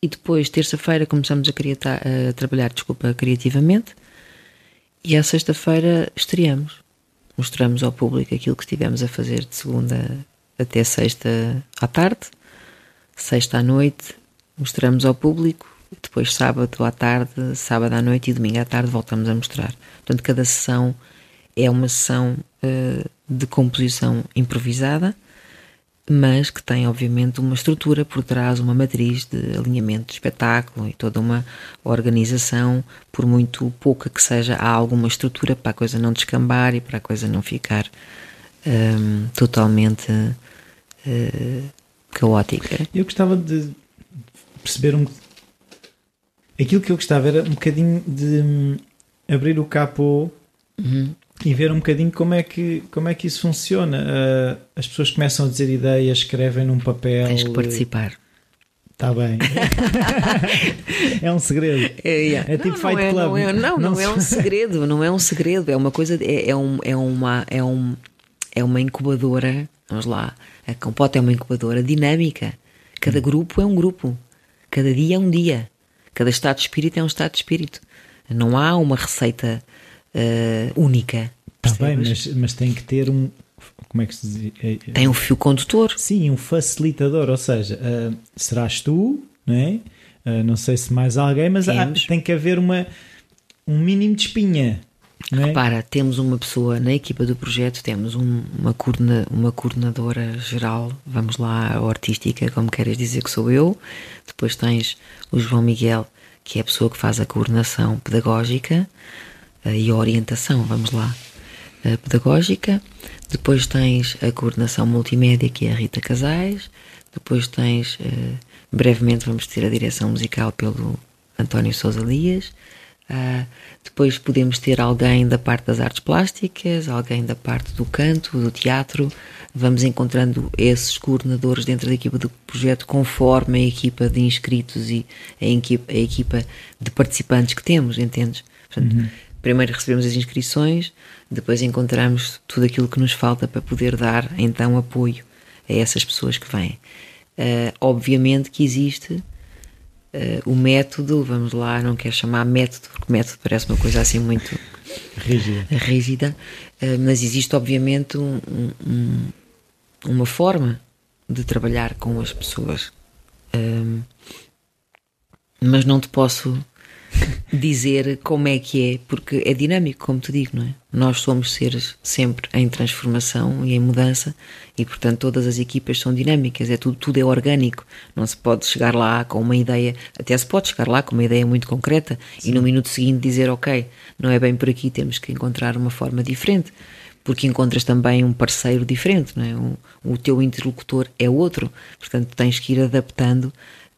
E depois, terça-feira, começamos a, criar, a trabalhar desculpa, criativamente. E à sexta-feira estreamos. Mostramos ao público aquilo que estivemos a fazer de segunda até sexta à tarde, sexta à noite, mostramos ao público. Depois, sábado à tarde, sábado à noite e domingo à tarde, voltamos a mostrar. Portanto, cada sessão é uma sessão uh, de composição improvisada, mas que tem, obviamente, uma estrutura por trás, uma matriz de alinhamento de espetáculo e toda uma organização, por muito pouca que seja, há alguma estrutura para a coisa não descambar e para a coisa não ficar um, ehm, totalmente uh, caótica. Eu gostava de perceber um. Aquilo que eu gostava era um bocadinho de hum, abrir o capô uhum e ver um bocadinho como é que, como é que isso funciona. Uh, as pessoas começam a dizer ideias, escrevem num papel. Tens que participar. Está bem. é um segredo. É, yeah. é tipo não, Fight não é, Club. Não, é, não, não, não é um segredo, não é um segredo. É uma coisa, é, é, um, é, uma, é, um, é uma incubadora. Vamos lá. A compota é uma incubadora dinâmica. Cada grupo é um grupo. Cada dia é um dia. Cada estado de espírito é um estado de espírito. Não há uma receita uh, única. Está bem, mas, mas tem que ter um, como é que se diz? É, é, Tem um fio condutor. Sim, um facilitador, ou seja, uh, serás tu, não é? Uh, não sei se mais alguém, mas há, tem que haver uma, um mínimo de espinha. É? Repara, temos uma pessoa na equipa do projeto, temos um, uma, coordena, uma coordenadora geral, vamos lá, ou artística, como queres dizer que sou eu. Depois tens o João Miguel, que é a pessoa que faz a coordenação pedagógica e a orientação, vamos lá, pedagógica. Depois tens a coordenação multimédia, que é a Rita Casais. Depois tens, uh, brevemente, vamos ter a direção musical pelo António Sousa Lias. Uh, depois podemos ter alguém da parte das artes plásticas, alguém da parte do canto, do teatro. Vamos encontrando esses coordenadores dentro da equipa do projeto conforme a equipa de inscritos e a equipa, a equipa de participantes que temos, entendes? Portanto, uhum. Primeiro recebemos as inscrições, depois encontramos tudo aquilo que nos falta para poder dar então apoio a essas pessoas que vêm. Uh, obviamente que existe uh, o método, vamos lá, não quero chamar método, porque método parece uma coisa assim muito rígida, rígida uh, mas existe obviamente um, um, uma forma de trabalhar com as pessoas. mas não te posso dizer como é que é, porque é dinâmico, como te digo, não é? Nós somos seres sempre em transformação e em mudança e, portanto, todas as equipas são dinâmicas, é tudo, tudo é orgânico. Não se pode chegar lá com uma ideia, até se pode chegar lá com uma ideia muito concreta Sim. e no minuto seguinte dizer, ok, não é bem por aqui, temos que encontrar uma forma diferente porque encontras também um parceiro diferente, não é? O, o teu interlocutor é outro, portanto tens que ir adaptando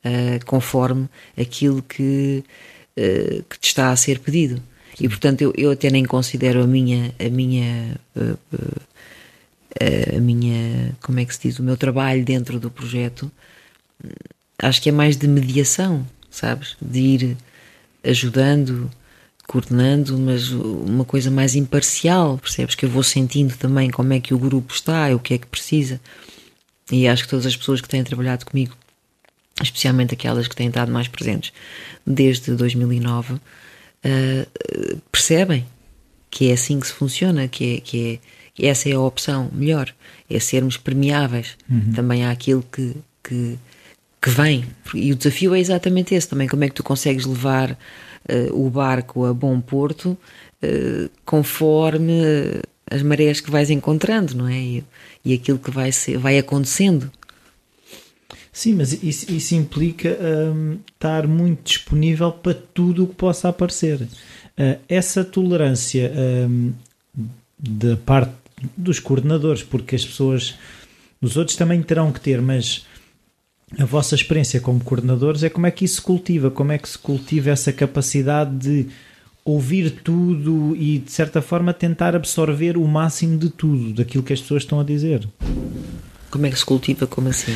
uh, conforme aquilo que eh, que te está a ser pedido. E portanto eu, eu até nem considero a minha a minha uh, uh, a minha como é que se diz o meu trabalho dentro do projeto acho que é mais de mediação sabes? De ir ajudando coordenando mas uma coisa mais imparcial percebes? Que eu vou sentindo também como é que o grupo está o que é que precisa. E acho que todas as pessoas que têm trabalhado comigo especialmente aquelas que têm estado mais presentes desde 2009, uh, percebem que é assim que se funciona, que, é, que, é, que essa é a opção melhor, é sermos permeáveis uhum. também àquilo que, que, que vem. E o desafio é exatamente esse também, como é que tu consegues levar uh, o barco a bom porto uh, conforme as marés que vais encontrando, não é? E, e aquilo que vai, ser, vai acontecendo Sim, mas isso, isso implica um, estar muito disponível para tudo o que possa aparecer. Uh, essa tolerância um, da parte dos coordenadores, porque as pessoas, os outros também terão que ter, mas a vossa experiência como coordenadores é como é que isso se cultiva, como é que se cultiva essa capacidade de ouvir tudo e de certa forma tentar absorver o máximo de tudo daquilo que as pessoas estão a dizer. Como é que se cultiva? Como assim?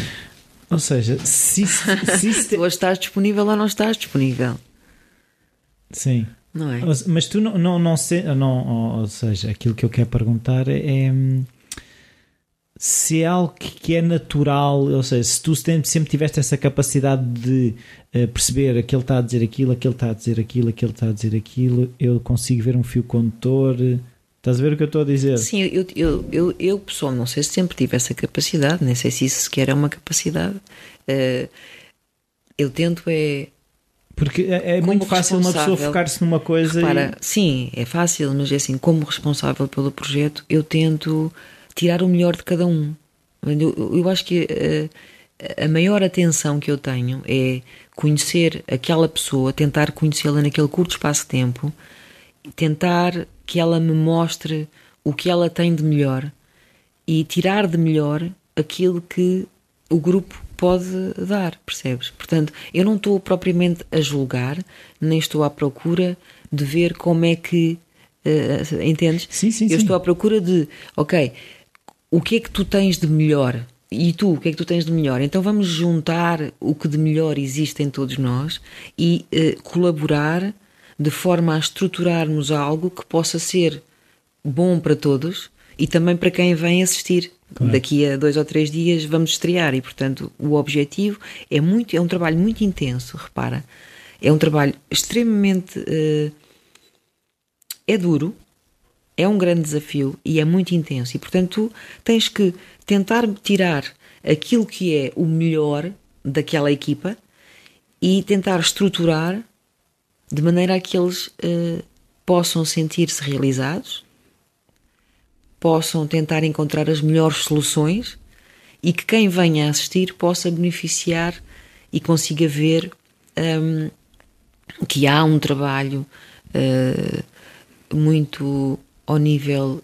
Ou seja, se, se, se te... ou estás disponível ou não estás disponível. Sim. Não é? Mas tu não, não, não, sei, não ou seja, aquilo que eu quero perguntar é se é algo que é natural, ou seja, se tu sempre tiveste essa capacidade de uh, perceber aquele está a dizer aquilo, aquele está a dizer aquilo, aquele está a dizer aquilo, eu consigo ver um fio condutor. Estás a ver o que eu estou a dizer? Sim, eu, eu, eu, eu pessoal, não sei se sempre tive essa capacidade, nem sei se isso sequer é uma capacidade. Uh, eu tento é. Porque é, é muito fácil uma pessoa focar-se numa coisa. Repara, e... Sim, é fácil, mas é assim, como responsável pelo projeto, eu tento tirar o melhor de cada um. Eu, eu acho que uh, a maior atenção que eu tenho é conhecer aquela pessoa, tentar conhecê-la naquele curto espaço de tempo, tentar que ela me mostre o que ela tem de melhor e tirar de melhor aquilo que o grupo pode dar, percebes? Portanto, eu não estou propriamente a julgar, nem estou à procura de ver como é que. Uh, entendes? Sim, sim, eu sim. estou à procura de, ok, o que é que tu tens de melhor e tu, o que é que tu tens de melhor? Então vamos juntar o que de melhor existe em todos nós e uh, colaborar de forma a estruturarmos algo que possa ser bom para todos e também para quem vem assistir. Claro. Daqui a dois ou três dias vamos estrear e, portanto, o objetivo é muito, é um trabalho muito intenso, repara. É um trabalho extremamente. Uh, é duro, é um grande desafio e é muito intenso. E, portanto, tu tens que tentar tirar aquilo que é o melhor daquela equipa e tentar estruturar de maneira a que eles uh, possam sentir-se realizados, possam tentar encontrar as melhores soluções e que quem venha a assistir possa beneficiar e consiga ver um, que há um trabalho uh, muito ao nível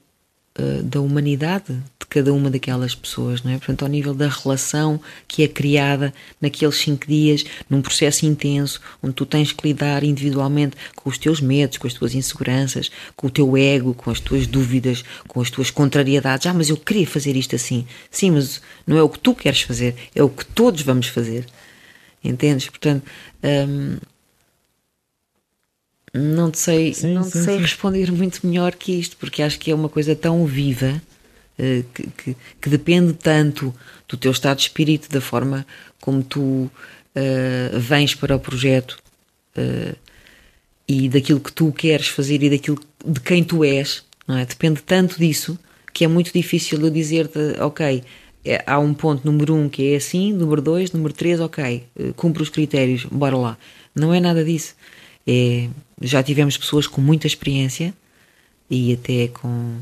uh, da humanidade. de cada uma daquelas pessoas, não é? Portanto, ao nível da relação que é criada naqueles cinco dias, num processo intenso, onde tu tens que lidar individualmente com os teus medos, com as tuas inseguranças, com o teu ego, com as tuas dúvidas, com as tuas contrariedades. Ah, mas eu queria fazer isto assim. Sim, mas não é o que tu queres fazer, é o que todos vamos fazer. Entendes? Portanto. Hum, não te sei, sim, não sim, sei sim. responder muito melhor que isto, porque acho que é uma coisa tão viva que, que, que, depende tanto do teu estado de espírito, da forma como tu uh, vens para o projeto uh, e daquilo que tu queres fazer e daquilo de quem tu és, não é? Depende tanto disso que é muito difícil eu dizer-te, ok, é, há um ponto número um que é assim, número dois, número três, ok, cumpre os critérios, bora lá. Não é nada disso. É, já tivemos pessoas com muita experiência e até com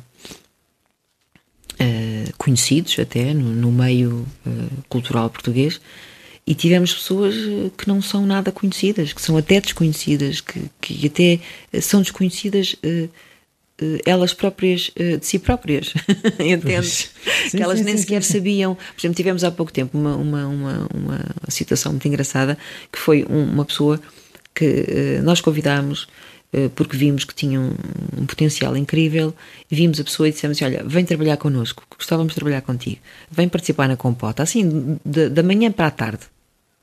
uh, conhecidos até no, no meio uh, cultural português e tivemos pessoas eh, que não são nada conhecidas, que são até desconhecidas, que, que até são desconhecidas uh, elas próprias de si próprias, entendes? que elas sim, nem sim, sequer sim. sabiam. Por exemplo, tivemos há pouco tempo uma, uma, uma, uma situação muito engraçada que foi uma pessoa que nós convidámos eh, porque vimos que tinha um, potencial incrível vimos a pessoa e dissemos assim, olha, vem trabalhar connosco, gostávamos de trabalhar contigo, vem participar na compota, assim, da manhã para a tarde,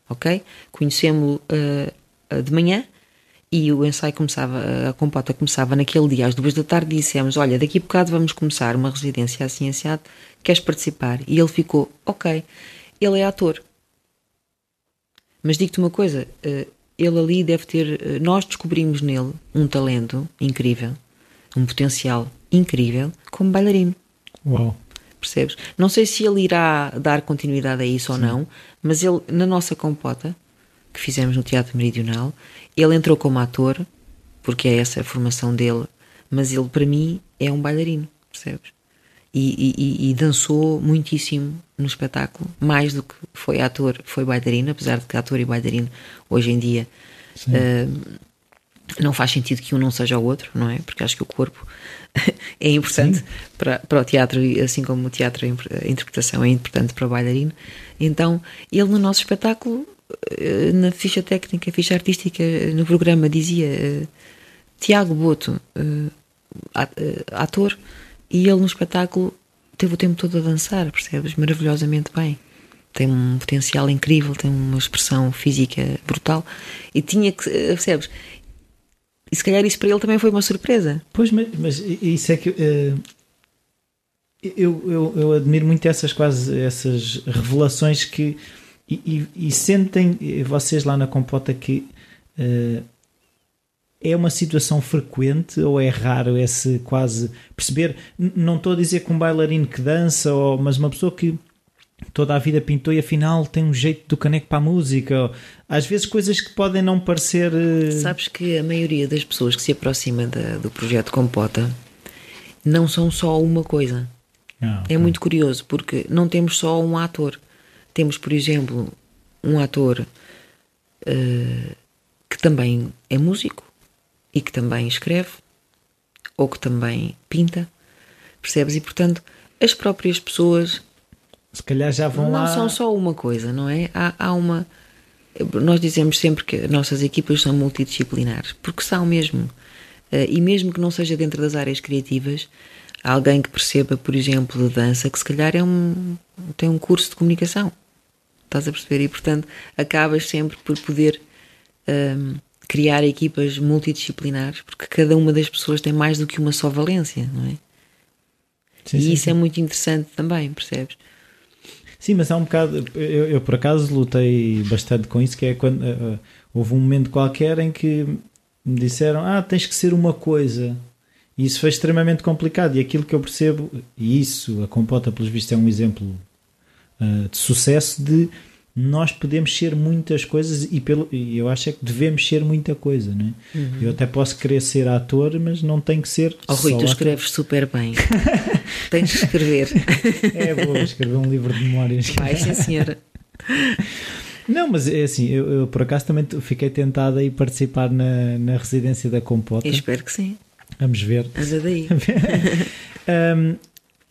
ok? Conhecemos-lo uh, de manhã e o ensaio começava, a compota começava naquele dia às duas da tarde e dissemos, olha, daqui a bocado vamos começar uma residência assim assado, queres participar? E ele ficou, ok, ele é ator. Mas digo-te uma coisa, uh, ele ali deve ter. Eh, nós descobrimos nele um talento incrível, um potencial incrível como bailarino. Uau! Percebes? Não sei se ele irá dar continuidade a isso Sim. ou não, mas ele, na nossa compota, que fizemos no Teatro Meridional, ele entrou como ator, porque é essa a formação dele, mas ele, para mim, é um bailarino, percebes? E, e, e, dançou muitíssimo no espetáculo, mais do que foi ator, foi bailarino, apesar de que ator e bailarino hoje em dia uh, não faz sentido que um não seja o outro, não é? Porque acho que o corpo é importante para, para o teatro, assim como o teatro, a interpretação é importante para o bailarino. Então, ele no nosso espetáculo, eh, na ficha técnica, ficha artística, no programa, dizia uh, Tiago Boto, uh, ator e ele no espetáculo teve o tempo todo a dançar, percebes? Maravilhosamente bem. Tem um potencial incrível, tem uma expressão física brutal e tinha que, percebes? E se calhar isso para ele também foi uma surpresa. Pois, mas, mas isso é que. Uh, eu, eu, eu admiro muito essas quase essas revelações que. E, e, e sentem vocês lá na compota que é uma situação frequente ou é raro esse quase perceber? Não estou a dizer que um bailarino que dança, ou, mas uma pessoa que toda a vida pintou e afinal tem um jeito do caneco para a música. Às vezes coisas que podem não parecer. Eh, Sabes que a maioria das pessoas que se aproxima da, do projeto Compota não são só uma coisa. Ah, okay. É muito curioso porque não temos só um ator. Temos, por exemplo, um ator uh, que também é músico, e que também escreve ou que também pinta, percebes? E portanto, as próprias pessoas se calhar já vão não lá. Não são só uma coisa, não é? Há, há uma. Nós dizemos sempre que as nossas equipas são multidisciplinares, porque são mesmo. Eh, e mesmo que não seja dentro das áreas criativas, alguém que perceba, por exemplo, de dança, que se calhar é um, tem um curso de comunicação. Estás a perceber? E, portanto, acabas sempre por poder um, criar equipas multidisciplinares, porque cada uma das pessoas tem mais do que uma só valência, não é? Sim, e sim, isso sim. é muito interessante também, percebes? Sim, mas há um bocado. Eu, eu, por acaso lutei bastante com isso, que é quando uh, houve um momento qualquer em que me disseram: Ah, tens que ser uma coisa. E isso foi extremamente complicado. E aquilo que eu percebo, e isso, a compota, pelos vistos, é um exemplo uh, de sucesso de nós podemos ser muitas coisas e, pelo, e eu acho é que devemos ser muita coisa, não é? Uhum. Eu até posso querer ser ator, mas não tem que ser. Oh, Rui, tu escreves super bem. Tens de escrever. é, vou escrever um livro de memórias. Vai, sim, senhora. Não, mas é assim, eu, eu, por acaso também fiquei tentado a ir participar na, na residência da Compota. Eu espero que sim. Vamos ver. Anda daí. um,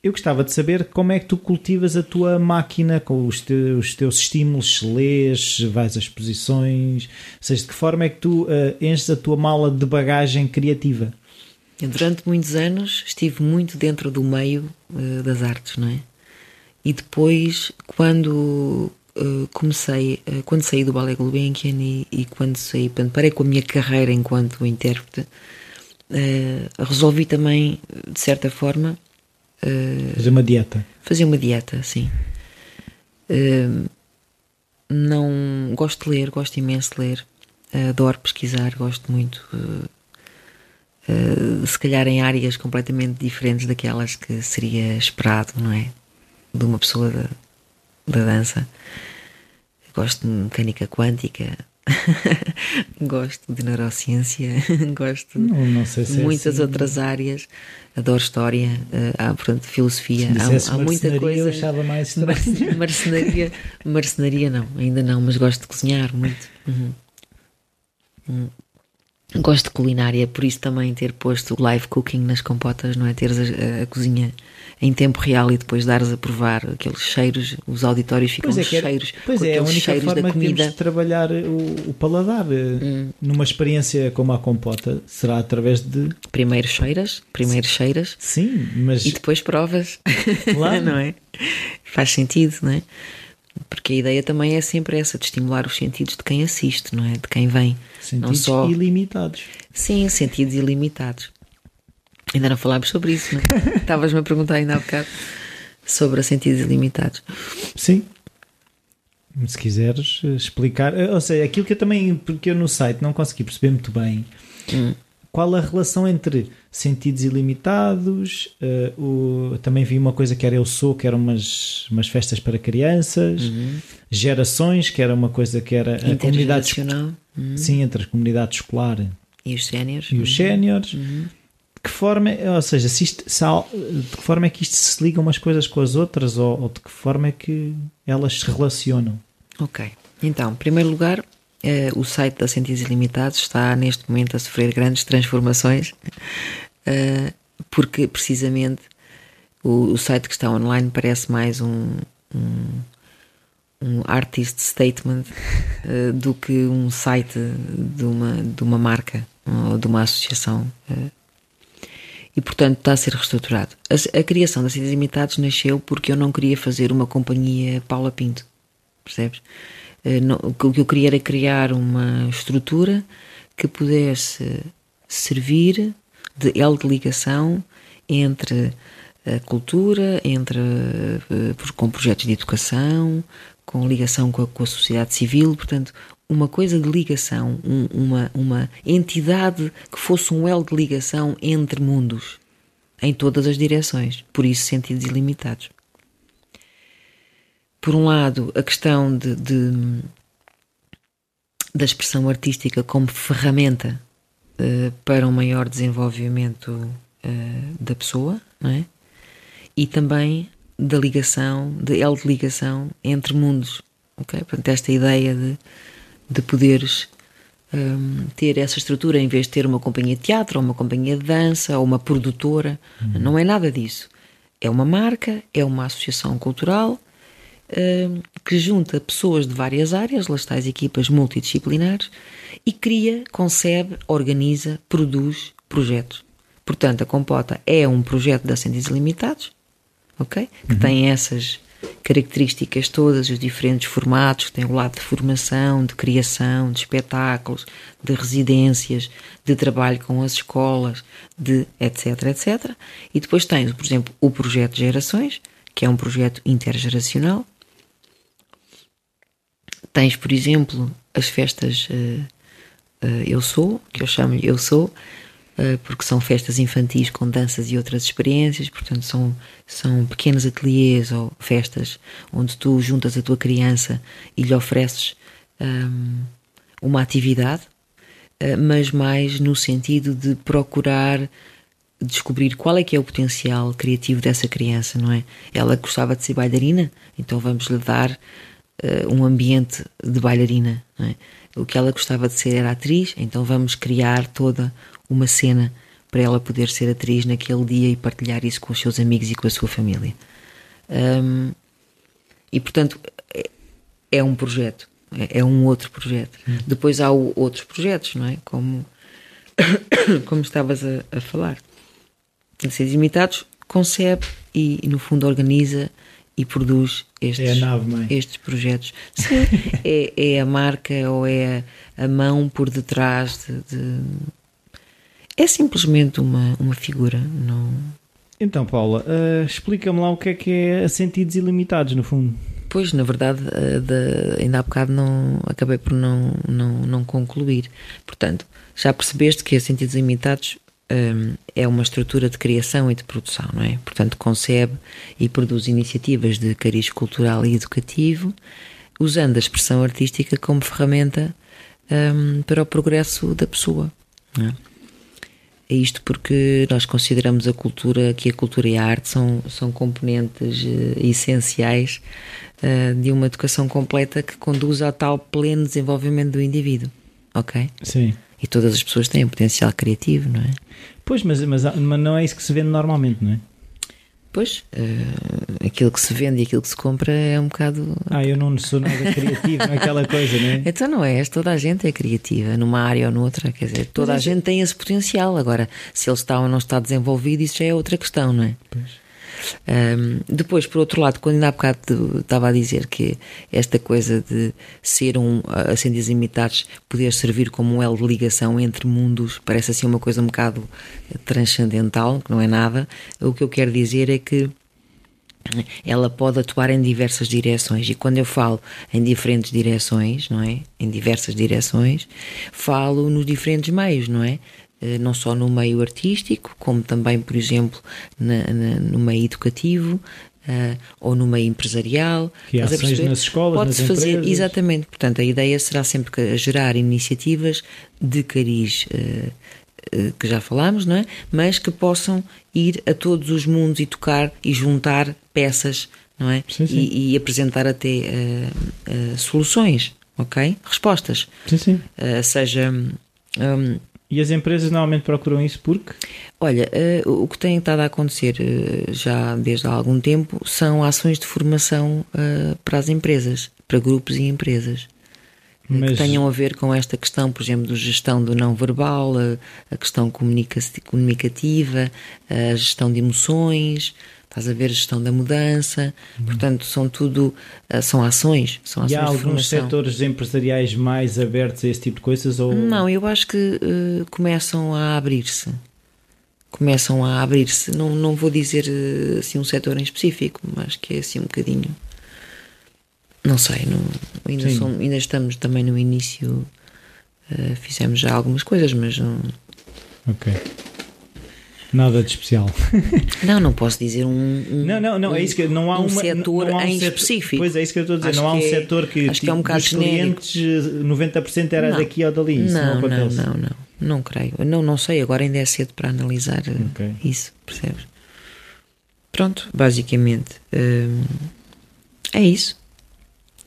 eu gostava de saber como é que tu cultivas a tua máquina com os teus, os teus estímulos, lês, vais a exposições, ou seja, de que forma é que tu uh, enches a tua mala de bagagem criativa? Durante muitos anos estive muito dentro do meio uh, das artes, não é? E depois, quando uh, comecei, quando saí do Ballet Gulbenkian e, e quando saí, quando parei com a minha carreira enquanto intérprete, resolvi também, de certa forma, Uh, fazer uma dieta. Fazer uma dieta, sim. Uh, não gosto de ler, gosto imenso de ler. Uh, adoro pesquisar, gosto muito. se calhar em áreas completamente diferentes daquelas que seria esperado, não é? De uma pessoa da, da dança. Gosto de mecânica quântica, gosto de neurociência, gosto não, não de é muitas assim. outras áreas, adoro história, uh, há, portanto, filosofia, há, há muita coisa. Eu achava mais marcenaria, marcenaria não, ainda não, mas gosto de cozinhar muito. Uhum. Uhum. Gosto de culinária, por isso também ter posto live cooking nas compotas, não é? Teres a, a cozinha em tempo real e depois dares a provar aqueles cheiros, os auditórios ficam pois é, cheiros. Pois é, a única forma que temos de trabalhar o, o paladar eh, hum. numa experiência como a compota será através de. Primeiro cheiras, primeiro cheiras. Sim, mas. E depois provas. Claro. não é? Faz sentido, não é? Porque a ideia também é sempre essa, de estimular os sentidos de quem assiste, não é? De quem vem. Sentidos não só... ilimitados. Sim, sentidos ilimitados. Ainda não falámos sobre isso, não é? Estavas-me a perguntar ainda há bocado sobre sentidos ilimitados. Sim. Se quiseres explicar. Ou seja, aquilo que eu também, porque eu no site não consegui perceber muito bem. Hum qual a relação entre sentidos ilimitados, uh, o, também vi uma coisa que era Eu Sou, que eram umas, umas festas para crianças, uhum. gerações, que era uma coisa que era a comunidade uhum. sim, entre a comunidade escolar e os séniores. E os séniores. Uhum. De que forma, ou seja, se isto, se há, de que forma é que isto se liga umas coisas com as outras ou, ou de que forma é que elas se relacionam? Ok. Então, em primeiro lugar, Uh, o site da Sentidos Ilimitados está neste momento a sofrer grandes transformações, uh, porque precisamente o, o, site que está online parece mais um, um, um artist statement uh, do que um site de uma, de uma marca ou de uma associação. E portanto está a ser reestruturado. A, a criação da Sentidos Ilimitados nasceu porque eu não queria fazer uma companhia Paula Pinto, percebes? Eh, o que eu queria era criar uma estrutura que pudesse servir de elo de ligação entre a cultura, entre eh, com projetos de educação, com ligação com a, com a sociedade civil, portanto, uma coisa de ligação, um, uma, uma entidade que fosse um elo de ligação entre mundos, em todas as direções, por isso sentidos ilimitados por um lado, a questão de, de da expressão artística como ferramenta uh, para um maior desenvolvimento uh, da pessoa, não é? E também da ligação, de elo de ligação entre mundos, ok? Portanto, esta ideia de, de poderes um, ter essa estrutura em vez de ter uma companhia de teatro, ou uma companhia de dança, ou uma produtora, uhum. não é nada disso. É uma marca, é uma associação cultural que junta pessoas de várias áreas, lá está as equipas multidisciplinares, e cria, concebe, organiza, produz projetos. Portanto, a Compota é um projeto da Sentidos Limitados, ok? Que uhum. tem essas características todas, os diferentes formatos, que tem o lado de formação, de criação, de espetáculos, de residências, de trabalho com as escolas, de etc, etc. E depois tens, por exemplo, o projeto Gerações, que é um projeto intergeracional. Tens, por exemplo, as festas uh, uh, Eu Sou, que eu chamo-lhe Eu Sou, porque são festas infantis com danças e outras experiências, portanto são, são pequenos ateliês ou festas onde tu juntas a tua criança e lhe ofereces um, ehm, uma atividade, uh, mas mais no sentido de procurar descobrir qual é que é o potencial criativo dessa criança, não é? Ela gostava de ser bailarina, então vamos lhe dar uh, um ambiente de bailarina, não é? O que ela gostava de ser era atriz, então vamos criar toda uma cena para ela poder ser atriz naquele dia e partilhar isso com os seus amigos e com a sua família. Um, e portanto é, é um projeto, é, é, um outro projeto. Hum. Depois há o, outros projetos, não é? Como, como estavas a, a falar. Seres Imitados concebe e, e, no fundo organiza e produz estes, é nave, estes projetos. Sim, é, é a marca ou é a, a mão por detrás de, de é simplesmente uma, uma figura. Não... Então, Paula, uh, explica-me lá o que é que é a sentidos ilimitados, no fundo. Pois, na verdade, uh, de, ainda há bocado não, acabei por não, não, não concluir. Portanto, já percebeste que a sentidos ilimitados um, é uma estrutura de criação e de produção, não é? Portanto, concebe e produz iniciativas de cariz cultural e educativo, usando a expressão artística como ferramenta um, para o progresso da pessoa. Não é? É isto porque nós consideramos a cultura, que a cultura e a arte são, são componentes uh, essenciais uh, de uma educação completa que conduz ao tal pleno desenvolvimento do indivíduo. Ok? Sim. E todas as pessoas têm um potencial criativo, não é? Pois, mas, mas, mas não é isso que se vê normalmente, não é? Pois, uh, aquilo que se vende e aquilo que se compra é um bocado. Ah, eu não sou nada criativo, é aquela coisa, não é? Então não és, toda a gente é criativa, numa área ou noutra, quer dizer, toda Mas a é... gente tem esse potencial. Agora, se ele está ou não está desenvolvido, isso já é outra questão, não é? Pois. Um, depois, por outro lado, quando ainda há bocado estava a dizer que esta coisa de ser um Ascendidos Imitados poder servir como um elo de ligação entre mundos parece assim uma coisa um bocado transcendental, que não é nada. O que eu quero dizer é que ela pode atuar em diversas direções e quando eu falo em diferentes direções, não é? Em diversas direções, falo nos diferentes meios, não é? Eh, não só no meio artístico, como também, por exemplo, na, na, no meio educativo uh, ou no meio empresarial. Que há nas escolas, Pode-se fazer, empresas. exatamente. Portanto, a ideia será sempre gerar iniciativas de cariz. Uh, que já falámos, não é? Mas que possam ir a todos os mundos e tocar e juntar peças, não é? Sim, sim. E, e, apresentar até uh, uh, soluções, ok? Respostas. Sim, sim. Uh, seja um, e as empresas normalmente procuram isso porque? Olha, uh, o que tem estado a acontecer uh, já desde há algum tempo são ações de formação uh, para as empresas, para grupos e empresas. Mas... Que tenham a ver com esta questão, por exemplo, de gestão do não verbal, a questão comunicativa, a gestão de emoções, Estás a ver a gestão da mudança, uhum. portanto, são tudo, eh, são ações. São ações e há alguns setores empresariais mais abertos a esse tipo de coisas? Ou... Não, eu acho que uh, começam a abrir-se. Começam a abrir-se. Não, não vou dizer uh, assim um setor em específico, mas que é assim um bocadinho. Não sei, não, ainda, som, ainda estamos também no início. Uh, fizemos já algumas coisas, mas não. Ok. Nada de especial. Não, não posso dizer um. um não, não, não, um, é isso que não há um setor não há um em setor, específico. Pois é isso que eu estou a dizer, acho não há um é, setor que, acho que é um tipo, bocado clientes 90% era não, daqui ou dali. Isso não, não, não, não, não, não creio. Não, não sei, agora ainda é cedo para analisar eh, okay. isso, percebes? Pronto, basicamente hum, é isso.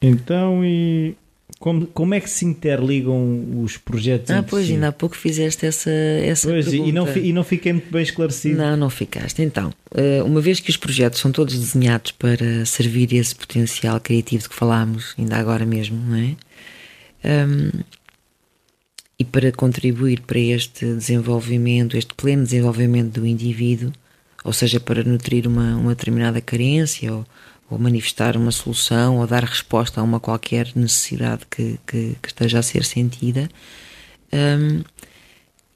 Então, e como, como é que se interligam os projetos? Ah, pois, si? ainda há pouco fizeste essa, essa pois, pergunta. E não, e não fiquei muito bem esclarecido. Não, não ficaste. Então, eh, uma vez que os projetos são todos desenhados para servir esse potencial criativo de que falámos ainda agora mesmo, não é? Um, e para contribuir para este desenvolvimento, este pleno desenvolvimento do indivíduo, ou seja, para nutrir uma, uma determinada carência ou, ou, manifestar uma solução ou dar resposta a uma qualquer necessidade que, que, que esteja a ser sentida. Um,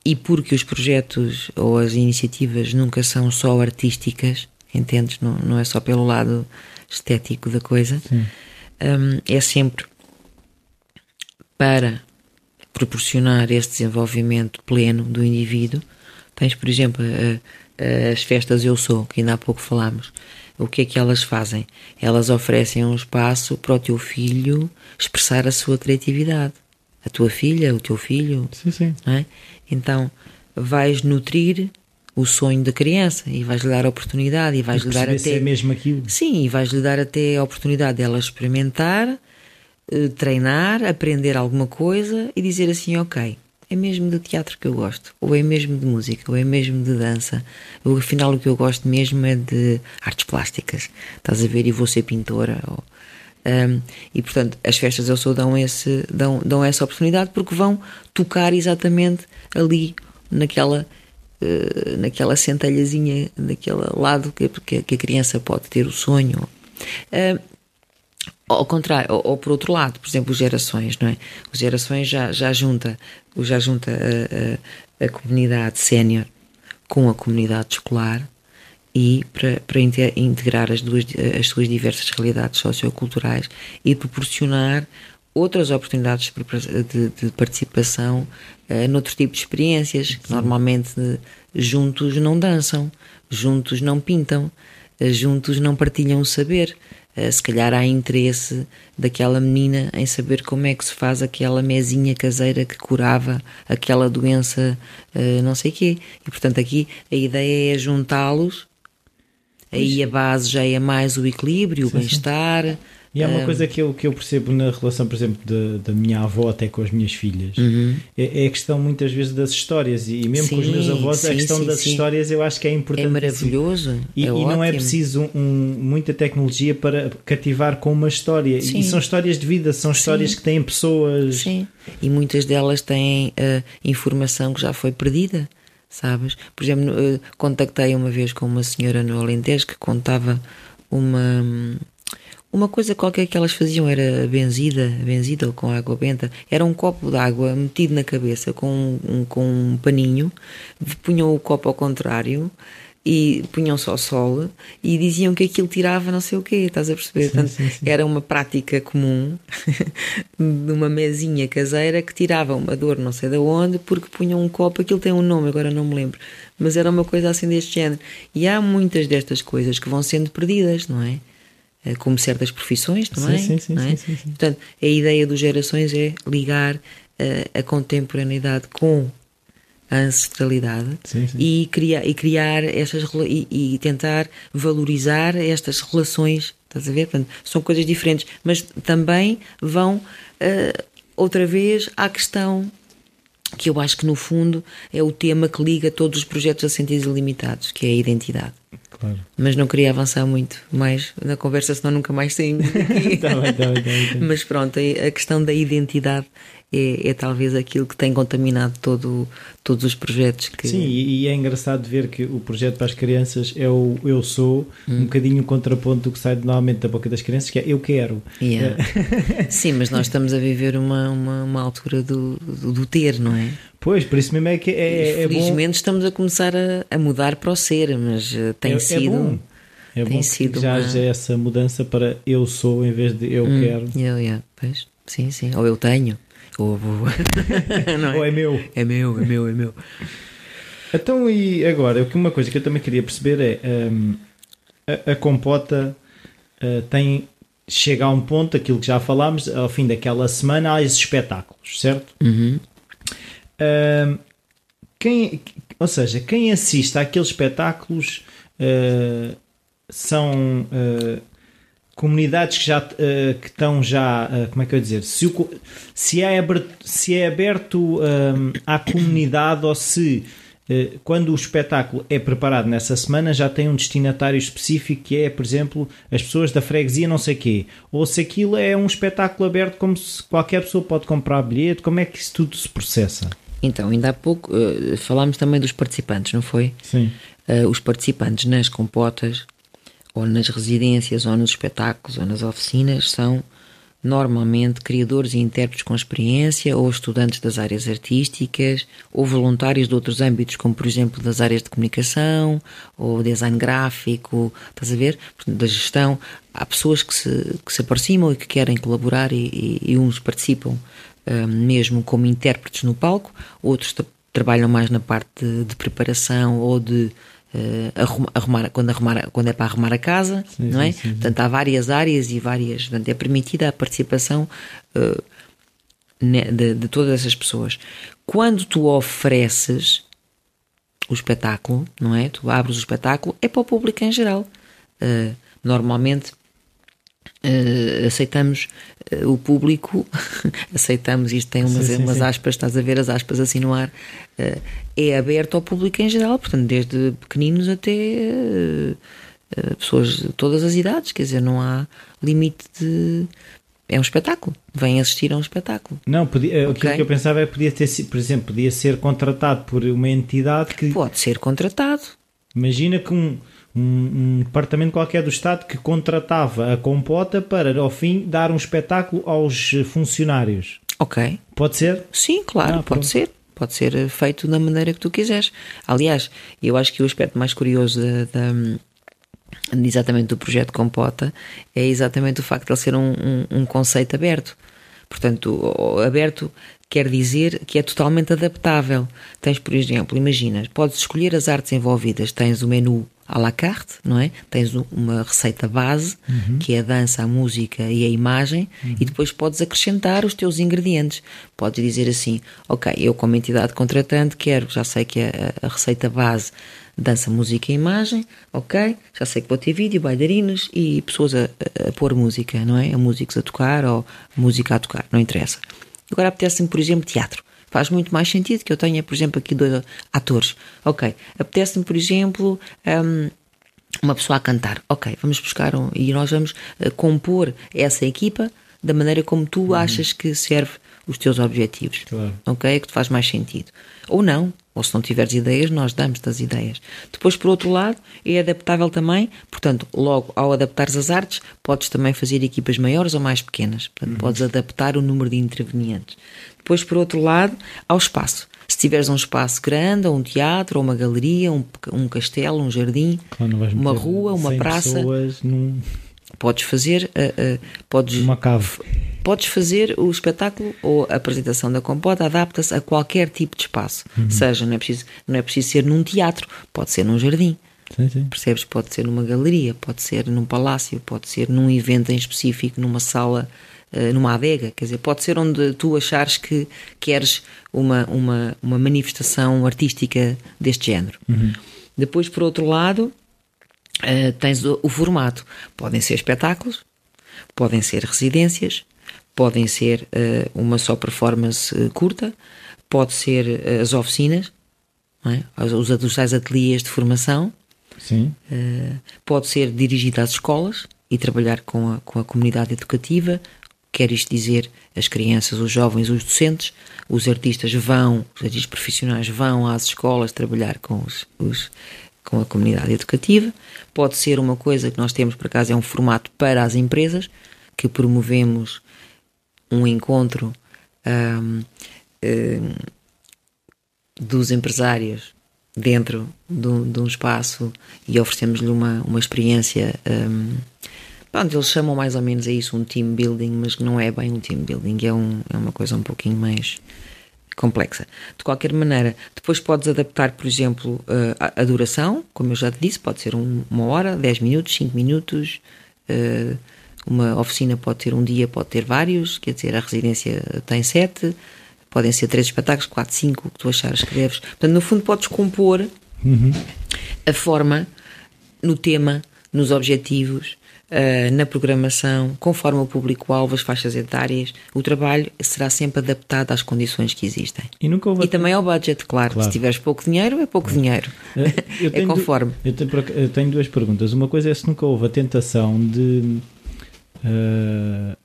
e porque os projetos ou as iniciativas nunca são só artísticas, entendes? Não, não é só pelo lado estético da coisa, um, é sempre para proporcionar esse desenvolvimento pleno do indivíduo. Tens, por exemplo, as festas Eu Sou, que ainda há pouco falámos. O que é que elas fazem? Elas oferecem um espaço para o teu filho expressar a sua criatividade. A tua filha, o teu filho. Sim, sim. É? Então, vais nutrir o sonho da criança e vais-lhe dar a oportunidade e vais-lhe dar até. Se é mesmo aquilo. Sim, e vais-lhe dar até a oportunidade dela experimentar eh, treinar, aprender alguma coisa e dizer assim: ok, é mesmo de teatro que eu gosto, ou é mesmo de música, ou é mesmo de dança, ou afinal o que eu gosto mesmo é de artes plásticas, estás a ver? E vou ser pintora. Ou, um, e portanto, as festas eu sou dão, esse, dão, dão essa oportunidade porque vão tocar exatamente ali, naquela. Uh, naquela centelhazinha, naquele lado que, que, a criança pode ter o sonho. Uh, ao contrário, ou, ou, por outro lado, por exemplo, gerações, não é? Os gerações já, já junta, já junta a, a, a comunidade sénior com a comunidade escolar e para, para integrar as, duas, as suas diversas realidades socioculturais e proporcionar outras oportunidades de, de participação uh, noutro tipo de experiências. Que normalmente juntos não dançam, juntos não pintam, uh, juntos não partilham o saber. eh, se calhar há interesse daquela menina em saber como é que se faz aquela mesinha caseira que curava aquela doença, uh, não sei quê. E portanto aqui a ideia é juntá-los. Aí a base já é mais o equilíbrio, o bem-estar. E há uma um, coisa que eu, que eu percebo na relação, por exemplo, da minha avó até com as minhas filhas, uhum. é, é, a questão muitas vezes das histórias. E mesmo sim, com os meus avós, sim, a questão sim, das histórias eu acho que é importante. É maravilhoso. E, é e não é preciso um, muita tecnologia para cativar com uma história. E são histórias de vida, são histórias que têm pessoas. Sim, e muitas delas têm uh, informação que já foi perdida sabes? Por exemplo, uh, contactei uma vez com uma senhora no Alentejo que contava uma uma coisa qualquer que elas faziam era benzida, benzida com água benta. Era um copo de água metido na cabeça com um, com um paninho, punham o copo ao contrário e punham só sol e diziam que aquilo tirava não sei o quê, estás a perceber? Sim, Portanto, sim, sim. Era uma prática comum de uma mesinha caseira que tirava uma dor não sei de onde porque punham um copo, aquilo tem um nome, agora não me lembro, mas era uma coisa assim deste género. E há muitas destas coisas que vão sendo perdidas, não é? Eh, como certas profissões também. Sim, sim, é? sim, sim, Portanto, a ideia dos gerações é ligar uh, a contemporaneidade com a ancestralidade sim, sim. E, criar, e criar estas e, e, tentar valorizar estas relações. Estás a ver? Portanto, são coisas diferentes, mas também vão uh, outra vez à questão que eu acho que no fundo é o tema que liga todos os projetos a sentidos ilimitados, que é a identidade. Claro. Mas não queria avançar muito mais na conversa, senão nunca mais saímos tá bem, tá bem, tá bem, Mas pronto, a questão da identidade é, é, talvez aquilo que tem contaminado todo, todos os projetos que. Sim, e, é engraçado ver que o projeto para as crianças é o Eu Sou, hum. um bocadinho o contraponto do que sai normalmente da boca das crianças, que é Eu Quero. Yeah. Sim, mas nós estamos a viver uma, uma, uma altura do, do, do, ter, não é? Pois, por isso mesmo é que é, é Felizmente bom. estamos a começar a, a, mudar para o ser, mas uh, tem é, sido. É bom. É tem bom sido já uma... haja essa mudança para eu sou em vez de eu hum, quero. Eu, yeah, pois, sim, sim. Ou eu tenho. Ou, ou... é? ou é meu. É meu, é meu, é meu. Então, e agora, uma coisa que eu também queria perceber é um, a, a, compota uh, tem chega a um ponto, aquilo que já falámos, ao fim daquela semana há esses espetáculos, certo? Uhum. quem, ou seja, quem assiste àqueles espetáculos uh, são uh, comunidades que já uh, que estão já como é que eu dizer se, o, se é aberto, se é aberto um, à comunidade ou se eh, quando o espetáculo é preparado nessa semana, já tem um destinatário específico que é, por exemplo, as pessoas da freguesia não sei quê. Ou se aquilo é um espetáculo aberto como se qualquer pessoa pode comprar bilhete, como é que isso tudo se processa? Então, ainda há pouco uh, falámos também dos participantes, não foi? Sim. Uh, os participantes nas compotas, ou nas residências, ou nos espetáculos, ou nas oficinas, são normalmente criadores e intérpretes com experiência, ou estudantes das áreas artísticas, ou voluntários de outros âmbitos, como por exemplo das áreas de comunicação, ou design gráfico, estás a ver? Da gestão. Há pessoas que se, que se aproximam e que querem colaborar, e, e, e uns participam mesmo como intérpretes no palco, outros trabalham mais na parte de, de preparação ou de uh, arrumar, quando, arrumar, quando é para arrumar a casa, sim, não é? Sim, sim. Portanto, há várias áreas e várias. Portanto, é permitida a participação uh, de, de, todas essas pessoas. Quando tu ofereces o espetáculo, não é? Tu abres o espetáculo, é para o público em geral. Uh, normalmente Uh, aceitamos uh, o público, aceitamos, isto tem umas, sim, sim, umas sim. aspas, estás a ver as aspas assim no ar, uh, é aberto ao público em geral, portanto, desde pequeninos até pessoas de todas as idades, quer dizer, não há limite de. É um espetáculo, vem assistir a um espetáculo. Não, podia, okay? que eu pensava é que podia ter, por exemplo, podia ser contratado por uma entidade que. Pode ser contratado. Imagina que um um, um, departamento qualquer do Estado que contratava a compota para, ao fim, dar um espetáculo aos funcionários. Ok. Pode ser? Sim, claro, ah, pode ser. Pode ser feito da maneira que tu quiseres. Aliás, eu acho que o aspecto mais curioso da, da exatamente do projeto Compota é exatamente o facto de ele ser um, um, um conceito aberto. Portanto, aberto quer dizer que é totalmente adaptável. Tens, por exemplo, imaginas, podes escolher as artes envolvidas, tens o menu à la carte, não é? Tens uma receita base, uhum. que é a dança, a música e a imagem, uhum. e depois podes acrescentar os teus ingredientes. Podes dizer assim, ok, eu como entidade contratante quero, já sei que a, a receita base dança, música e imagem, ok, já sei que vou ter vídeo, bailarinos e pessoas a, a, a pôr música, não é? A músicos a tocar ou música a tocar, não interessa. Agora apetece-me, por exemplo, teatro. Faz muito mais sentido que eu tenha, por exemplo, aqui dois atores. Ok. Apetece-me, por exemplo, um, uma pessoa a cantar. Ok, vamos buscar um, e nós vamos uh, compor essa equipa da maneira como tu uhum. achas que serve os teus objetivos. Claro. Ok? Que te faz mais sentido. Ou não. Ou se não tiveres ideias, nós damos-te as ideias. Depois, por outro lado, é adaptável também. Portanto, logo ao adaptares as artes, podes também fazer equipas maiores ou mais pequenas. Portanto, uhum. podes adaptar o número de intervenientes. Depois, por outro lado, ao espaço. Se tiveres um espaço grande, ou um teatro, ou uma galeria, um, um castelo, um jardim, claro, uma rua, uma praça, num... podes fazer, uh, uh, podes uma cave. Podes fazer o espetáculo ou a apresentação da compota adapta-se a qualquer tipo de espaço. Uhum. Seja, não é, preciso, não é preciso ser num teatro, pode ser num jardim. Sim, sim. Percebes? Pode ser numa galeria, pode ser num palácio, pode ser num evento em específico, numa sala numa adega, quer dizer, pode ser onde tu achares que queres uma, uma, uma manifestação artística deste género. Uhum. Depois, por outro lado, uh, tens o, o, formato. Podem ser espetáculos, podem ser residências, podem ser uh, uma só performance curta, pode ser as oficinas, é? os, os tais ateliês de formação, pode ser dirigido às escolas e trabalhar com a, com a comunidade educativa, Quer isto dizer, as crianças, os jovens, os docentes, os artistas vão, os artistas profissionais vão às escolas trabalhar com, os, os, com a comunidade educativa. Pode ser uma coisa que nós temos, por acaso, é um formato para as empresas, que promovemos um encontro um, um, dos empresários dentro de um, de um espaço e oferecemos-lhe uma, uma experiência um, Pronto, eles chamam mais ou menos a isso um team building, mas não é bem um team building, é, um, é uma coisa um pouquinho mais complexa. De qualquer maneira, depois podes adaptar, por exemplo, eh, a, a duração, como eu já te disse, pode ser um, uma hora, 10 minutos, 5 minutos. Uh, uma oficina pode ter um dia, pode ter vários, quer dizer, a residência tem sete, podem ser três espetáculos, quatro, cinco, o que tu achares que deves. Portanto, no fundo, podes compor uhum. a forma no tema, nos objetivos, uh, na programação, conforme o público-alvo, as faixas etárias. O trabalho será sempre adaptado às condições que existem. E, nunca houve e também ao budget, claro. claro. Se tiveres pouco dinheiro, é pouco dinheiro. é conforme. Eu tenho, eu tenho, duas perguntas. Uma coisa é se nunca houve a tentação de. Uh,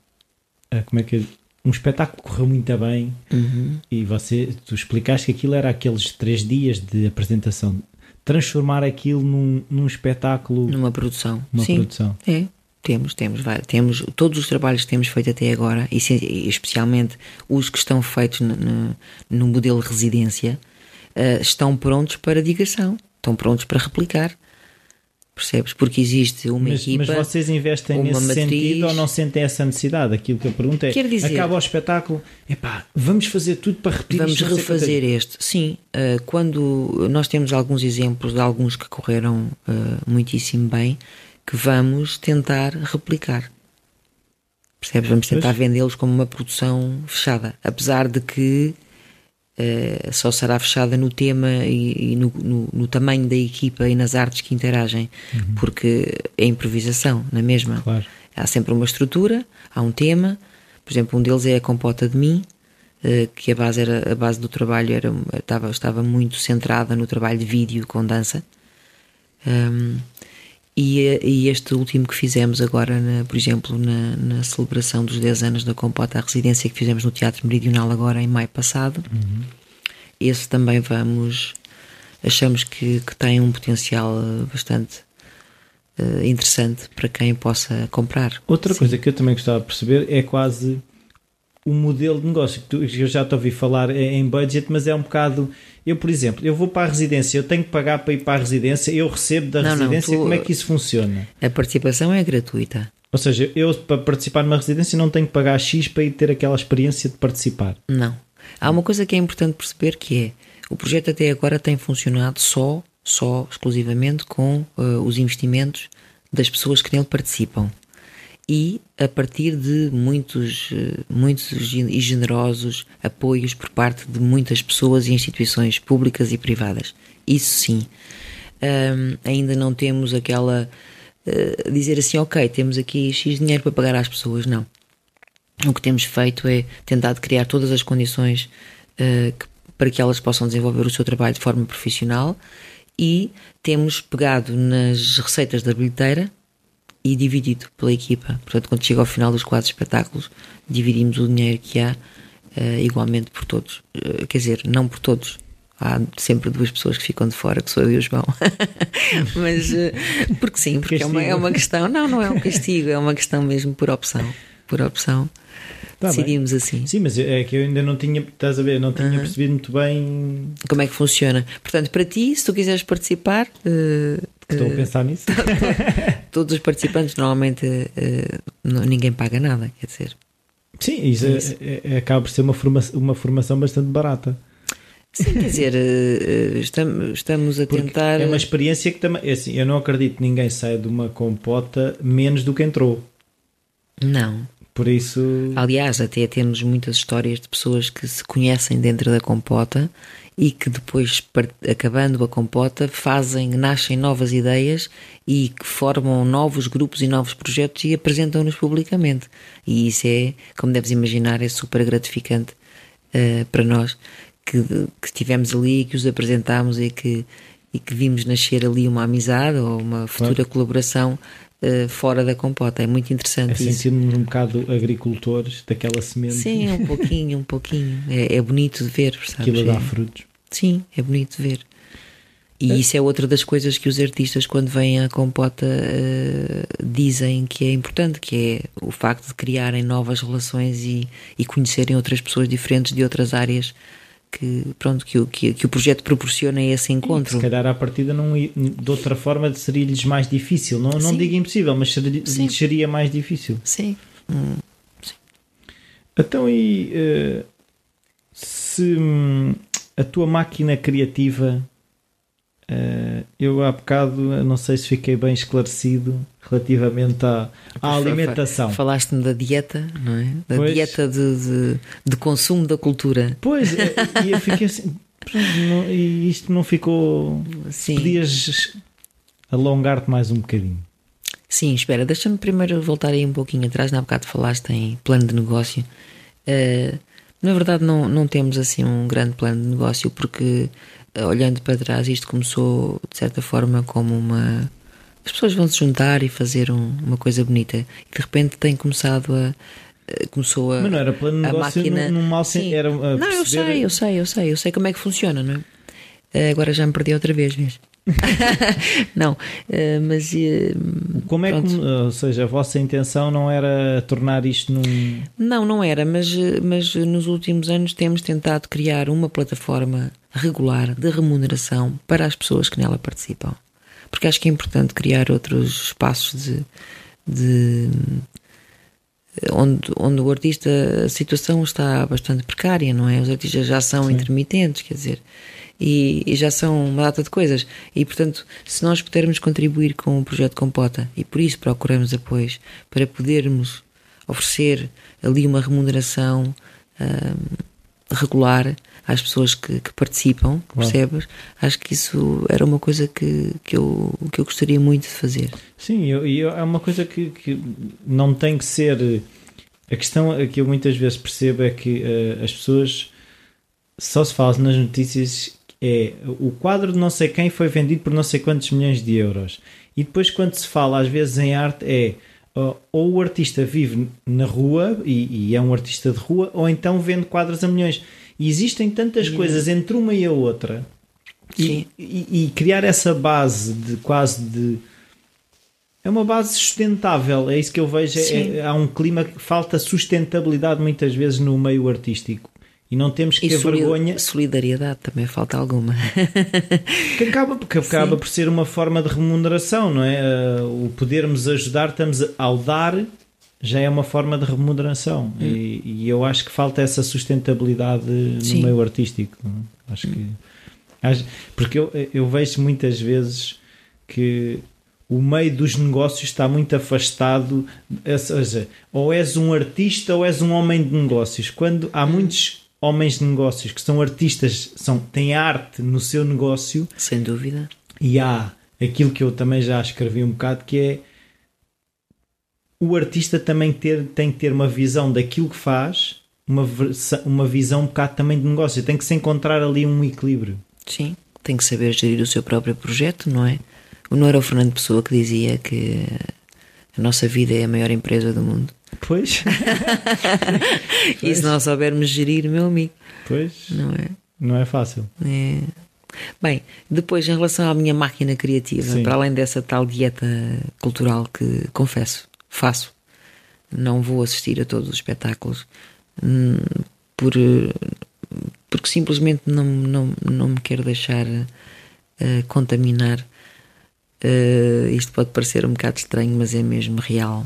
como é que é? um espetáculo correu muito bem uhum. e você tu explicaste que aquilo era aqueles três dias de apresentação transformar aquilo num, num espetáculo numa produção uma Sim, produção é temos temos temos todos os trabalhos que temos feito até agora e, especialmente os que estão feitos no, no, no modelo residência uh, estão prontos para digressão estão prontos para replicar Percebes? Porque existe uma mas, equipa. Mas vocês investem nesse matriz... sentido ou não sentem essa necessidade? Aquilo que eu pergunto é: Quer dizer, acaba o espetáculo, epá, vamos fazer tudo para repetir Vamos refazer este. Sim, uh, quando nós temos alguns exemplos de alguns que correram uh, muitíssimo bem, que vamos tentar replicar. Percebes? Vamos tentar vendê-los como uma produção fechada. Apesar de que Uh, só será fechada no tema e, e no, no, no, tamanho da equipa e nas artes que interagem, uhum. porque é improvisação, na mesma. Claro. Há sempre uma estrutura, há um tema. Por exemplo, um deles é a compota de mim, uh, que a base era a base do trabalho era estava estava muito centrada no trabalho de vídeo com dança. Um, e, e, este último que fizemos agora, na, por exemplo, na, na, celebração dos 10 anos da Compota, a residência que fizemos no Teatro Meridional agora em maio passado, uhum. esse também vamos. Achamos que, que tem um potencial eh, bastante uh, interessante para quem possa comprar. Outra Sim. coisa que eu também gostava de perceber é quase o modelo de negócio que, tu, eu já te ouvi falar em budget, mas é um bocado eu, por exemplo, eu vou para a residência, eu tenho que pagar para ir para a residência, eu recebo da não, residência, não, tu, como é que isso funciona? A participação é gratuita. Ou seja, eu para participar numa residência não tenho que pagar X para ir ter aquela experiência de participar. Não. Há uma coisa que é importante perceber que é o projeto até agora tem funcionado só, só exclusivamente com uh, os investimentos das pessoas que nele participam e a partir de muitos, eh, muitos e generosos apoios por parte de muitas pessoas e instituições públicas e privadas. Isso sim. Um, ainda não temos aquela. Uh, dizer assim, ok, temos aqui X dinheiro para pagar às pessoas. Não. O que temos feito é tentar criar todas as condições uh, que, para que elas possam desenvolver o seu trabalho de forma profissional e temos pegado nas receitas da bilheteira e dividido pela equipa. Portanto, quando chega ao final dos quatro espetáculos, dividimos o dinheiro que há uh, igualmente por todos. Uh, quer dizer, não por todos. Há sempre duas pessoas que ficam de fora, que sou eu e o João. Mas, uh, porque sim, porque é uma, é uma questão. Não, não é um castigo, é uma questão mesmo por opção. Por opção. Tá decidimos bem. assim. Sim, mas é que eu ainda não tinha, estás a ver, não tinha percebido muito bem como é que funciona. Portanto, para ti, se tu quiseres participar, Estou a eh, pensar nisso. Todos os participantes normalmente uh, ninguém paga nada, quer dizer. Sim, isso, é, isso. É, é, acaba por ser uma formação, uma formação bastante barata. Sim, quer dizer, estamos, estamos a Porque tentar. É uma experiência que também. É assim, eu não acredito que ninguém saia de uma compota menos do que entrou. Não. Por isso. Aliás, até temos muitas histórias de pessoas que se conhecem dentro da compota e que depois, acabando a compota, fazem, nascem novas ideias e que formam novos grupos e novos projetos e apresentam-nos publicamente. E isso é, como deves imaginar, é super gratificante uh, para nós que, que estivemos ali e que os apresentámos e que, e que vimos nascer ali uma amizade ou uma futura claro. colaboração uh, fora da compota. É muito interessante é isso. Sentimos um bocado agricultores daquela semente. Sim, um pouquinho, um pouquinho. É, é bonito de ver, sabes? Aquilo dá frutos. Sim, é bonito de ver. E é. isso é outra das coisas que os artistas, quando vêm à compota, uh, dizem que é importante, que é o facto de criarem novas relações e, e conhecerem outras pessoas diferentes de outras áreas que, pronto, que, que, que o projeto proporciona esse encontro. E se calhar à partida não, de outra forma seria-lhes mais difícil. Não, não digo impossível, mas seria, seria mais difícil. Sim. Hum, sim. Então e uh, se hum, a tua máquina criativa eu há bocado não sei se fiquei bem esclarecido relativamente à, à alimentação. Falaste-me da dieta, não é? Da pois, dieta de, de, de, consumo da cultura. Pois, eh, e eu fiquei assim, não, e isto não ficou. Sim. Podias alongar-te mais um bocadinho. Sim, espera, deixa-me primeiro voltar aí um pouquinho atrás. Na bocado falaste em plano de negócio. Uh, na verdade, não, não temos assim um grande plano de negócio, porque olhando para trás, isto começou de certa forma como uma. As pessoas vão se juntar e fazer um, uma coisa bonita. E de repente tem começado a. Uh, começou a. Mas não era plano de negócio máquina... num, num mal Sim. Era não, perceber... eu sei, eu sei, eu sei, eu sei como é que funciona, não é? agora já me perdi outra vez mesmo. não, uh, mas. Uh, Como é que. Ou seja, a vossa intenção não era tornar isto num. Não, não era, mas, mas nos últimos anos temos tentado criar uma plataforma regular de remuneração para as pessoas que nela participam. Porque acho que é importante criar outros espaços de. de onde, onde o artista, a situação está bastante precária, não é? Os artistas já são Sim. intermitentes, quer dizer e, e, já são uma data de coisas. E, portanto, se nós pudermos contribuir com o projeto Compota e por isso procuramos apoios para podermos oferecer ali uma remuneração um, regular às pessoas que, que participam, claro. percebes? Acho que isso era uma coisa que, que, eu, que eu gostaria muito de fazer. Sim, e é uma coisa que, que não tem que ser. A questão que eu muitas vezes percebo é que uh, as pessoas só se fala nas notícias é o quadro de não sei quem foi vendido por não sei quantos milhões de euros. E depois, quando se fala às vezes em arte, é ou o artista vive na rua e, e é um artista de rua, ou então vende quadros a milhões. E existem tantas coisas entre uma e a outra. E, e, e, criar essa base de quase de. É uma base sustentável, é isso que eu vejo. É, há um clima que falta sustentabilidade muitas vezes no meio artístico. E não temos que e ter vergonha. Solidariedade também falta alguma. que acaba, porque acaba por ser uma forma de remuneração, não é? Uh, o podermos ajudar, estamos ao dar, já é uma forma de remuneração. Hum. E, e, eu acho que falta essa sustentabilidade Sim. no meio artístico. É? Acho que. Acho, porque eu, eu vejo muitas vezes que o meio dos negócios está muito afastado, ou seja, ou és um artista ou és um homem de negócios. Quando há hum. muitos homens de negócios que são artistas, são, têm arte no seu negócio. Sem dúvida. E há aquilo que eu também já escrevi um bocado que é o artista também ter, tem que ter uma visão daquilo que faz, uma, uma visão um bocado também de negócio. Tem que se encontrar ali um equilíbrio. Sim, tem que saber gerir o seu próprio projeto, não é? Não era o Fernando Pessoa que dizia que a nossa vida é a maior empresa do mundo. Pois. e se nós soubermos gerir, meu amigo. Pois. Não é? Não é fácil. É. Bem, depois em relação à minha máquina criativa, Sim. para além dessa tal dieta cultural que confesso, faço, não vou assistir a todos os espetáculos hum, por, porque simplesmente não, não, não me quero deixar uh, contaminar. Uh, isto pode parecer um bocado estranho, mas é mesmo real.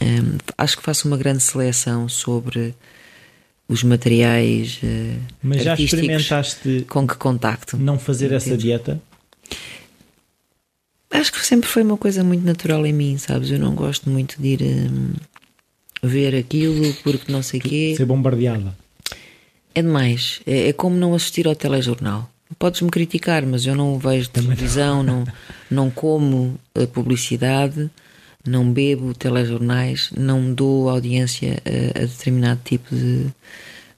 Um, acho que faço uma grande seleção sobre os materiais uh, Mas já experimentaste com que contacto. Não fazer essa dieta? Acho que sempre foi uma coisa muito natural em mim, sabes? Eu não gosto muito de ir um, ver aquilo porque não sei o quê. Ser bombardeada. É demais. É, é, como não assistir ao telejornal. Podes-me criticar, mas eu não vejo televisão, não, não como a publicidade não bebo telejornais, não dou audiência a, a determinado tipo de, de,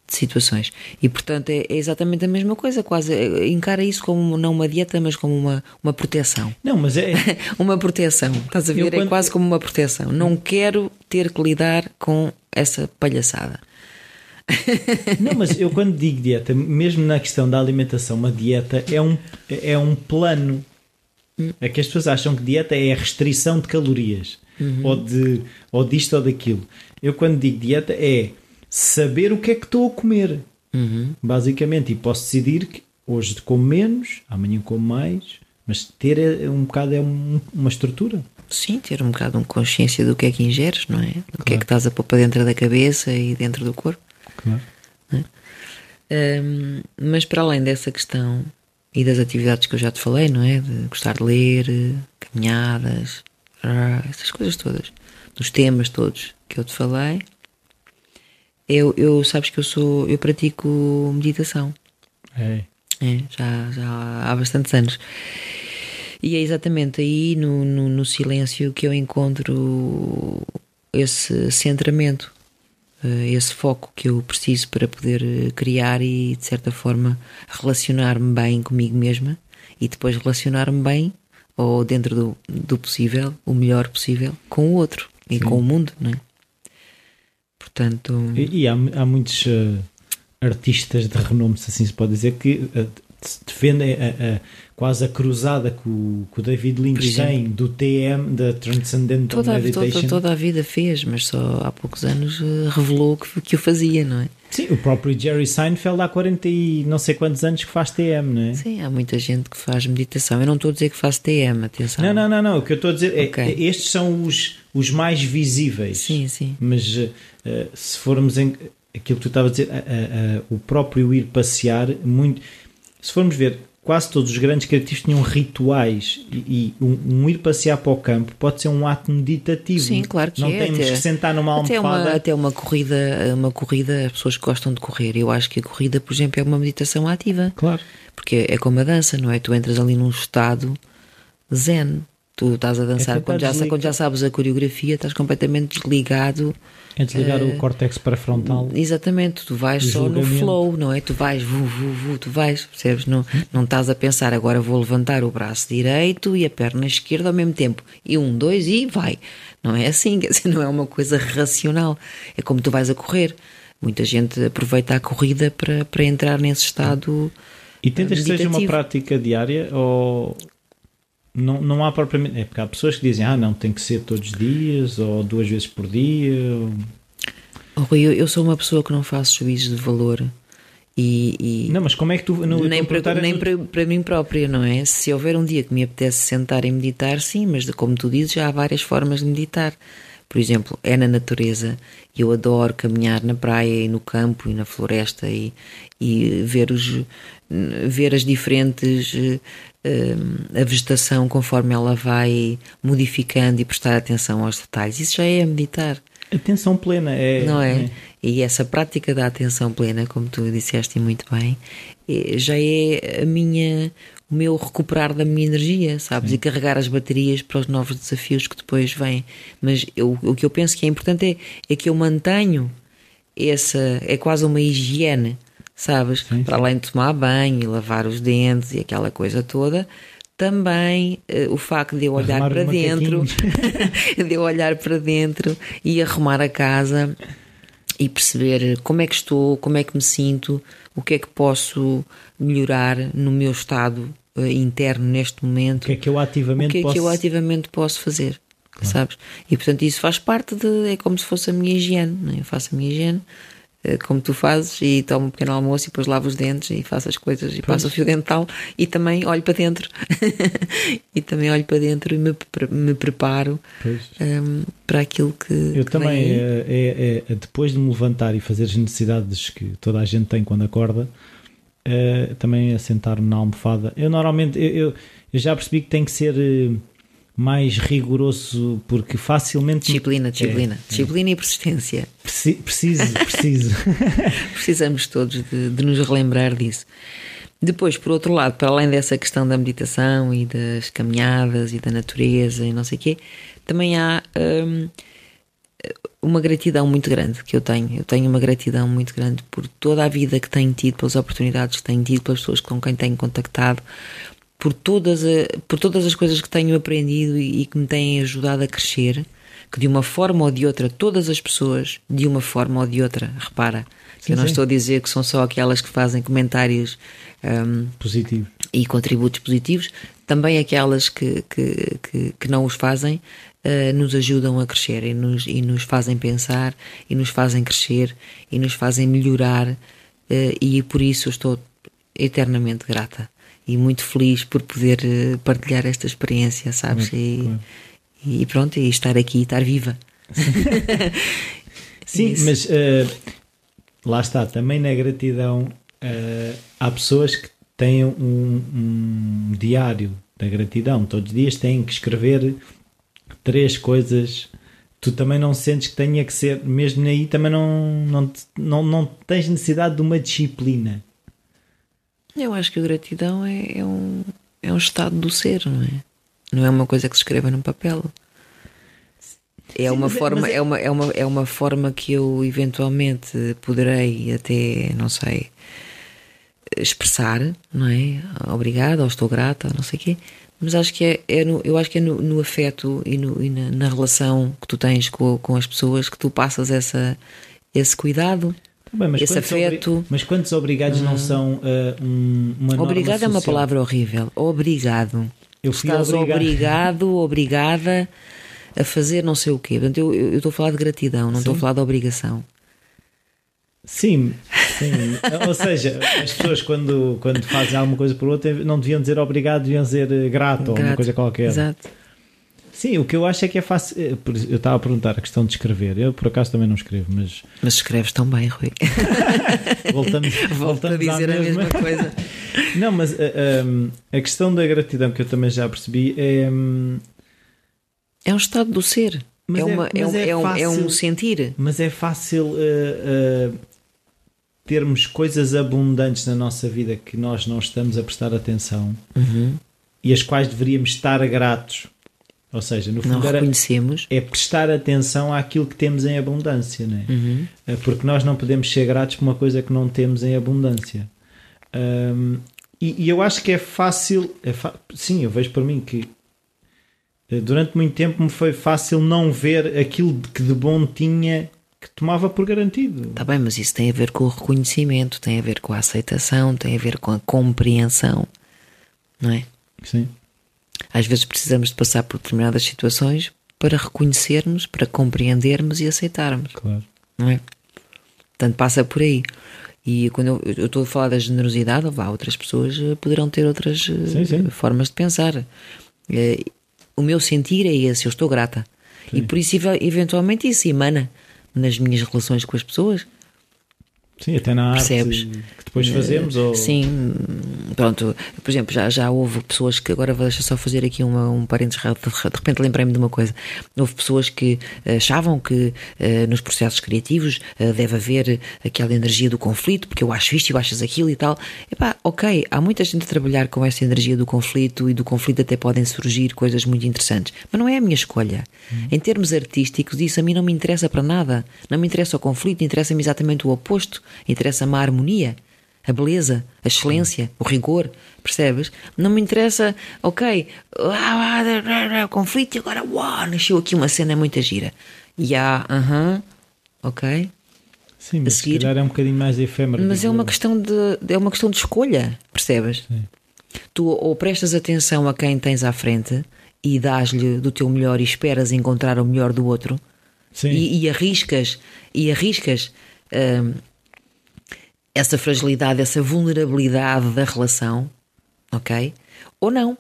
situações. E portanto é, é, exatamente a mesma coisa, quase é, encara isso como não uma dieta, mas como uma, uma proteção. Não, mas é. uma proteção, estás a ver? É quando... É quase como uma proteção. Não quero ter que lidar com essa palhaçada. Não, mas eu quando digo dieta, mesmo na questão da alimentação, uma dieta é um, é um plano é que as pessoas acham que dieta é a restrição de calorias uhum. ou, de, ou disto ou daquilo. Eu, quando digo dieta, é saber o que é que estou a comer, uhum. basicamente. E posso decidir que hoje como menos, amanhã como mais, mas ter é, um bocado é um, uma estrutura. Sim, ter um bocado de consciência do que é que ingeres, não é? Do claro. que é que estás a pôr para dentro da cabeça e dentro do corpo. Claro. É? Um, mas para além dessa questão e das atividades que eu já te falei, não é? De gostar de ler, caminhadas, essas coisas todas, dos temas todos que eu te falei. Eu, eu sabes que eu sou, eu pratico meditação. É. É, já, já há bastantes anos. E é exatamente aí no, no, no silêncio que eu encontro esse centramento, esse foco que eu preciso para poder eh, criar e, de certa forma, relacionar-me bem comigo mesma e depois relacionar-me bem, ou dentro do, do possível, o melhor possível, com o outro e Sim. com o mundo, não é? Portanto. E, e há, há muitos uh, artistas de renome, se assim se pode dizer, que uh, defendem a, a, quase a cruzada que o, que o David Lynch tem do TM, da Transcendental toda Meditation. Toda, toda, a vida fez, mas só há poucos anos uh, revelou que, que o fazia, não é? Sim, o próprio Jerry Seinfeld há 40 e não sei quantos anos que faz TM, não é? Sim, há muita gente que faz meditação. Eu não estou a dizer que faço TM, atenção. Não, não, não, não. O que eu estou a dizer é okay. é estes são os, os mais visíveis. Sim, sim. Mas uh, se formos em aquilo que tu estavas a dizer, uh, uh, o próprio ir passear, muito. Se formos ver, quase todos os grandes criativos tinham rituais e, e um, um, ir passear para o campo pode ser um ato meditativo. Sim, claro que não é. Temos até, que sentar numa almofada. Até uma, até uma corrida, uma corrida, as pessoas que gostam de correr. Eu acho que a corrida, por exemplo, é uma meditação ativa. Claro. Porque é como a dança, não é? Tu entras ali num estado zen. Tu estás a é dançar, é quando, já, quando já sabes a coreografia, estás completamente desligado é desligar uh, o córtex pré-frontal. Exatamente, tu vais só no flow, não é? Tu vais, vu, vu, vu, tu vais, percebes? Não, não estás a pensar, agora vou levantar o braço direito e a perna esquerda ao mesmo tempo. E um, dois e vai. Não é assim, quer dizer, não é uma coisa racional. É como tu vais a correr. Muita gente aproveita a corrida para, para entrar nesse estado. E tentas que seja uma prática diária ou não, não há propriamente. É porque há pessoas que dizem, ah, não, tem que ser todos os dias ou duas vezes por dia. Oh, Rui, eu, eu sou uma pessoa que não faço juízo de valor. E, e, não, mas como é que tu. No, nem para, nem para, para mim própria, não é? Se houver um dia que me apetece sentar e meditar, sim, mas como tu dizes, já há várias formas de meditar. Por exemplo, é na natureza. Eu adoro caminhar na praia e no campo e na floresta e, e ver, os, ver as diferentes a vegetação conforme ela vai modificando e prestar atenção aos detalhes. Isso já é meditar. Atenção plena, é. Não é? é? E essa prática da atenção plena, como tu disseste muito bem, é, já é a minha, o meu recuperar da minha energia, sabes? Sim. E carregar as baterias para os novos desafios que depois vêm. Mas eu, o que eu penso que é importante é, é que eu mantenho essa. é quase uma higiene sabes? Sim. Para além de tomar banho e lavar os dentes e aquela coisa toda, também uh, o facto de eu olhar Arrumar para dentro, de eu olhar para dentro e arrumar a casa e perceber como é que estou, como é que me sinto, o que é que posso melhorar no meu estado uh, interno neste momento. O que é que eu ativamente o que é posso... que eu ativamente posso fazer? Claro. Sabes? E portanto, isso faz parte de. É como se fosse a minha higiene. Não é? Eu faço a minha higiene, como tu fazes e tomo um pequeno almoço e depois lavo os dentes e faço as coisas e pois. passo o fio dental e também olho para dentro. E também olho para dentro e me, me preparo um, ehm, para aquilo que eu que também é, é, é, depois de me levantar e fazer as necessidades que toda a gente tem quando acorda é, também é sentar-me na almofada. Eu normalmente eu, eu, eu já percebi que tem que ser eh, mais rigoroso, porque facilmente. Disciplina, disciplina. É, disciplina é. e persistência. preciso, preciso. Precisamos todos de, de, nos relembrar disso. Depois, por outro lado, para além dessa questão da meditação e das caminhadas e da natureza e não sei o quê, também há hum, uma gratidão muito grande que eu tenho. Eu tenho uma gratidão muito grande por toda a vida que tenho tido, pelas oportunidades que tenho tido, pelas pessoas com quem tenho contactado, por todas, a, por todas as coisas que tenho aprendido e, e, que me têm ajudado a crescer, que de uma forma ou de outra, todas as pessoas, de uma forma ou de outra, repara, sim, eu não sim. estou a dizer que são só aquelas que fazem comentários um, positivos e contributos positivos, também aquelas que, que, que, que não os fazem uh, nos ajudam a crescer e nos, e nos fazem pensar e nos fazem crescer e nos fazem melhorar, uh, e por isso eu estou eternamente grata e muito feliz por poder eh, partilhar esta experiência, sabes? e, e, pronto, e estar aqui, estar viva. Sim, mas uh, lá está, também na gratidão uh, há pessoas que têm um, um, diário da gratidão, todos os dias têm que escrever três coisas. Tu também não sentes que tenha que ser, mesmo aí também não, não, não, não tens necessidade de uma disciplina eu acho que a gratidão é, é, um, é um estado do ser, não é? Não é uma coisa que se escreva num papel. É uma é- forma, é- é... uma, é, uma, é uma forma que eu eventualmente poderei até, não sei, expressar, não é? Obrigada, ou estou grata, ou não sei o quê. Mas acho que é, é no, eu acho que é no, no afeto e, no, e na, na relação que tu tens com, com as pessoas que tu passas essa, esse cuidado. Bem, mas Esse afeto. Hum. Mas quantos obrigados não são ah, um, uma Obrigado é uma palavra horrível. Obrigado. Eu fui Estás obrigado. obrigada a fazer não sei o quê. Portanto, eu, eu, eu estou a falar de gratidão, não estou a falar de obrigação. Sim, sim. Ou seja, as pessoas quando, quando fazem alguma coisa por outra não deviam dizer obrigado, deviam dizer eh, grato, ou uma Grato. coisa qualquer. Exato. Sim, o que eu acho é que é fácil. eh, Eu estava a perguntar a questão de escrever. Eu por acaso também não escrevo, mas Mas escreves tão bem, Rui. voltamos, a voltamos à dizer a mesma coisa. Não, mas eh, um, a questão da gratidão que eu também já percebi é. hum, É um estado do ser. Mas é, é- uma, é, um, é é, um, é um sentir. Mas é fácil eh, eh, termos coisas abundantes na nossa vida que nós não estamos a prestar atenção Uhum. e as quais deveríamos estar gratos. Ou seja, no Não fundo era, reconhecemos. é prestar atenção àquilo que temos em abundância, não é? Uhum. Eh, Porque nós não podemos ser gratos por uma coisa que não temos em abundância. Ahm, e, e eu acho que é fácil, é sim, eu vejo por mim que eh, durante muito tempo me foi fácil não ver aquilo que de bom tinha que tomava por garantido. Está bem, mas isso tem a ver com o reconhecimento, tem a ver com a aceitação, tem a ver com a compreensão. Não é? Sim. Às vezes precisamos de passar por determinadas situações para reconhecermos, para compreendermos e aceitarmos. Claro. não é? Portanto, passa por aí. E quando eu, eu estou a falar da generosidade, vá, outras pessoas eh, poderão ter outras eh, Sim, sim. formas de pensar. Eh, O meu sentir é esse, eu estou grata. E por isso, eve- eventualmente, isso emana nas minhas relações com as pessoas. Sim, até na arte Percebes? que depois fazemos. Ou... Sim, pronto. Por exemplo, já, já houve pessoas que. Agora deixa só fazer aqui uma, um parênteses. De de repente lembrei-me de uma coisa. Houve pessoas que eh, achavam que eh, nos processos criativos eh, deve haver aquela energia do conflito, porque eu acho isto e eu achas aquilo e tal. Epá, ok, há muita gente a trabalhar com essa energia do conflito e do conflito até podem surgir coisas muito interessantes. Mas não é a minha escolha. Em termos artísticos, isso a mim não me interessa para nada. Não me interessa o conflito, interessa-me exatamente o oposto. Interessa-me a harmonia a beleza, a excelência, o rigor, percebes? Não me interessa, ok, conflito e agora, uau, nasceu aqui uma cena muito gira. E há, aham, ok. Sim, mas a se seguir- calhar é um bocadinho mais efêmero. Mas é uma eu. questão de, é uma questão de escolha, percebes? Tu ou prestas atenção a quem tens à frente e dás-lhe do teu melhor e esperas encontrar o melhor do outro, Sim. e, e arriscas e arriscas hum, essa fragilidade, essa vulnerabilidade da relação, ok? Ou não.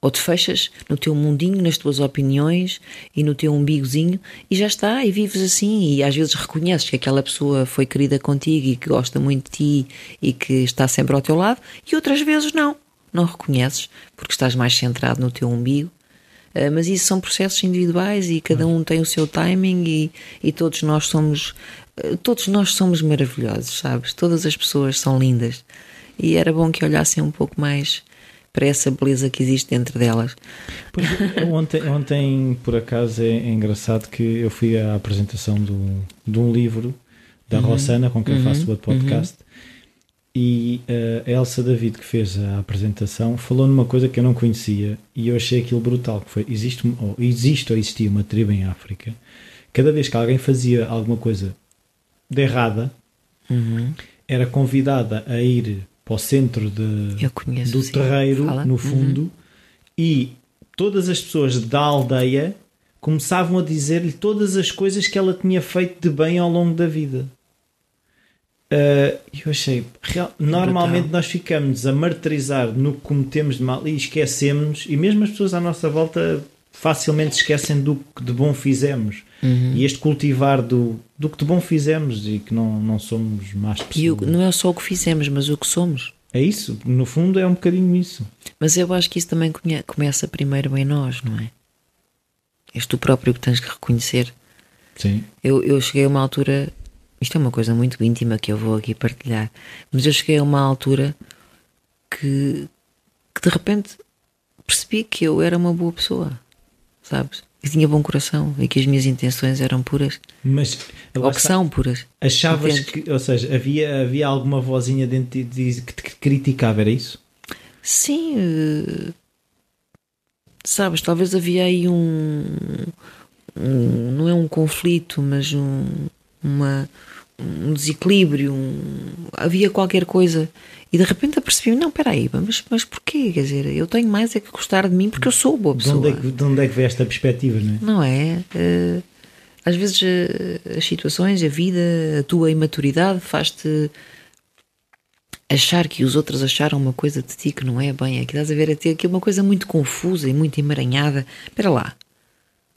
Ou te fechas no teu mundinho, nas tuas opiniões e no teu umbigozinho e já está, e vives assim. E às vezes reconheces que aquela pessoa foi querida contigo e que gosta muito de ti e que está sempre ao teu lado, e outras vezes não. Não reconheces porque estás mais centrado no teu umbigo Uh, mas isso são processos individuais e cada um tem o seu timing e, e todos nós somos todos nós somos maravilhosos, sabes? Todas as pessoas são lindas. E era bom que olhassem um pouco mais para essa beleza que existe dentro delas. Pois, ontem, ontem, por acaso, é, é engraçado que eu fui à apresentação do, de um livro da Rossana, com quem faço o outro podcast, e eh, a Elsa David, que fez a apresentação, falou numa coisa que eu não conhecia e eu achei aquilo brutal, que foi, existe, ou existe ou existia uma tribo em África, cada vez que alguém fazia alguma coisa de errada, era convidada a ir para o centro de, conheço, do sim. terreiro, Fala. no Uhum. fundo, e todas as pessoas da aldeia começavam a dizer-lhe todas as coisas que ela tinha feito de bem ao longo da vida. Uh, eu achei, real- normalmente nós ficamos a martirizar no que cometemos de mal e esquecemos, e mesmo as pessoas à nossa volta facilmente esquecem do que de bom fizemos. Uhum. E este cultivar do, do que de bom fizemos e que não, não somos más pessoas. E não é só o que fizemos, mas o que somos. É isso, no fundo é um bocadinho isso. Mas eu acho que isso também começa primeiro em nós, não é? És tu próprio que tens que reconhecer. Sim. Eu, eu cheguei a uma altura, isto é uma coisa muito íntima que eu vou aqui partilhar, mas eu cheguei a uma altura que, que de repente percebi que eu era uma boa pessoa, sabes? Que tinha bom coração e que as minhas intenções eram puras. Mas ou que são puras. Achavas Entende? que, ou seja, havia, havia alguma vozinha dentro de ti que te criticava, era isso? Sim, uh, sabes, talvez havia aí um, um, não é um conflito, mas um, uma, um desequilíbrio, um, havia qualquer coisa e de repente apercebi-me, não, peraí, mas, mas porquê? Quer dizer, eu tenho mais é que gostar de mim porque eu sou boa pessoa. De onde é que, de onde é que vê esta perspectiva, não é? Não é? Uh, às vezes uh, as situações, a vida, a tua imaturidade faz-te achar que os outros acharam uma coisa de ti que não é bem. Aqui estás a ver aqui é uma coisa muito confusa e muito emaranhada. Espera lá.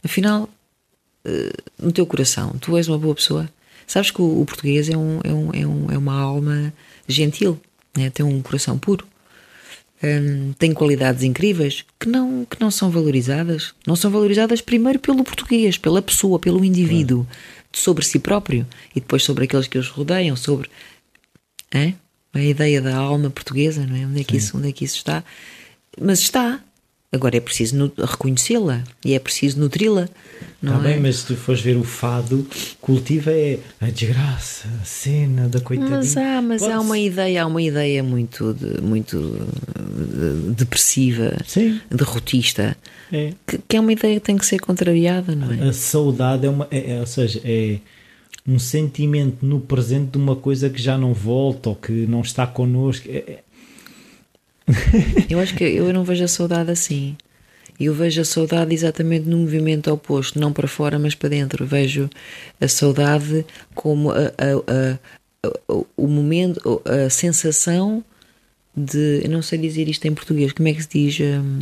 Afinal, uh, no teu coração, tu és uma boa pessoa. Sabes que o, o português é, um, é, um, é, um, é uma alma gentil né? tem um coração puro, um, tem qualidades incríveis que não, que não são valorizadas. Não são valorizadas primeiro pelo português, pela pessoa, pelo indivíduo, sobre si próprio e depois sobre aqueles que os rodeiam, sobre a ideia da alma portuguesa, não é? Onde é que, isso, onde é que isso está? Mas está, Agora é preciso reconhecê-la e é preciso nutri-la. Está bem, é? mas se tu fores ver o fado, cultiva é a desgraça, a cena da coitadinha. Mas há, mas há uma ideia, há uma ideia muito, de, muito de, depressiva, Sim. derrotista, é. Que, que, é uma ideia que tem que ser contrariada, não é? A saudade é uma, é, é, ou seja, é um sentimento no presente de uma coisa que já não volta ou que não está connosco. É, é eu acho que eu não vejo a saudade assim. Eu vejo a saudade exatamente no movimento oposto, não para fora, mas para dentro. Vejo a saudade como a, a, a, o momento, a sensação de. Eu não sei dizer isto em português, como é que se diz? Um,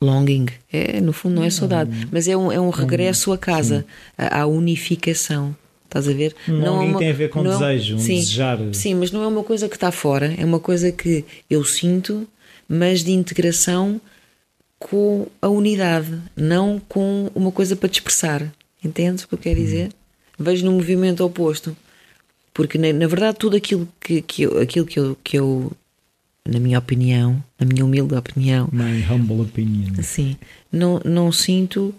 longing. É, no fundo, não é saudade, mas é um, é um regresso a casa, à unificação. Estás a ver? Não, não é uma, tem a ver com não, desejo, um sim, desejar. Sim, mas não é uma coisa que está fora, é uma coisa que eu sinto, mas de integração com a unidade, não com uma coisa para dispersar. Entendes o que eu quero dizer? Hum. Vejo no movimento oposto. Porque, na, na, verdade, tudo aquilo que, que, eu, aquilo que, eu, que eu, na minha opinião, na minha humilde opinião. My humble opinion. Sim, não, não sinto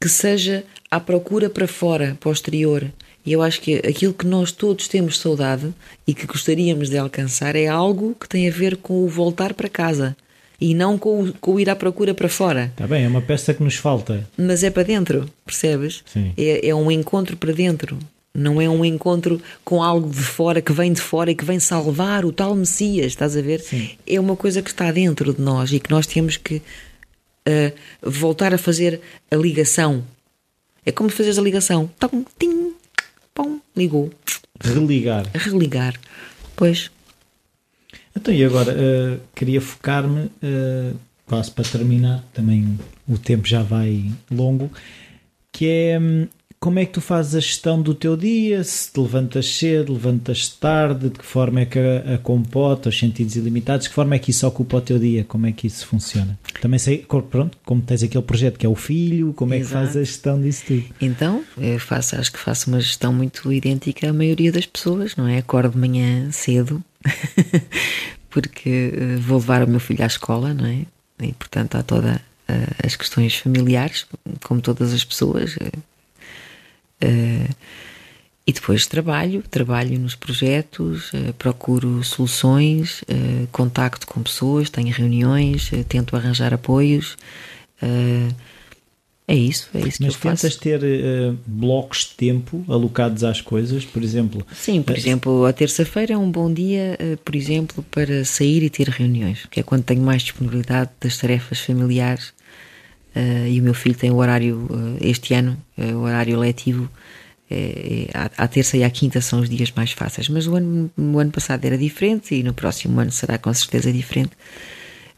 que seja à procura para fora, posterior. E eu acho que aquilo que nós todos temos saudade e que gostaríamos de alcançar é algo que tem a ver com o voltar para casa e não com o, com o ir à procura para fora. Está bem, é uma peça que nos falta. Mas é para dentro, percebes? Sim. É, é um encontro para dentro. Não é um encontro com algo de fora que vem de fora e que vem salvar o tal Messias, estás a ver? Sim. É uma coisa que está dentro de nós e que nós temos que uh, voltar a fazer a ligação. É como fazeres a ligação. Tom, tim, ligou. Religar. Religar. Pois. Então, e agora, uh, queria focar-me, uh, quase para terminar, também o tempo já vai longo, que é um, como é que tu fazes a gestão do teu dia? Se te levantas cedo, levantas tarde, de que forma é que a, a compota, os sentidos ilimitados, de que forma é que isso ocupa o teu dia? Como é que isso funciona? Também sei, pronto, como tens aquele projeto que é o filho, como Exato. é que fazes a gestão disso tudo? Então, eu faço, acho que faço uma gestão muito idêntica à maioria das pessoas, não é? Acordo de manhã cedo, porque eh, vou levar o meu filho à escola, não é? E portanto há todas uh, as questões familiares, como todas as pessoas eh, Uh, e depois trabalho, trabalho nos projetos, uh, procuro soluções, uh, contacto com pessoas, tenho reuniões, tento arranjar apoios. é isso, é isso Mas que eu faço. Mas tentas ter blocos de tempo alocados às coisas, por exemplo? Sim, por exemplo, a terça-feira é um bom dia, por exemplo, para sair e ter reuniões, que é quando tenho mais disponibilidade das tarefas familiares e o meu filho tem o horário, uh, este ano, uh, o horário letivo, é, à, terça e à quinta são os dias mais fáceis, mas o ano, o ano passado era diferente e no próximo ano será com certeza diferente.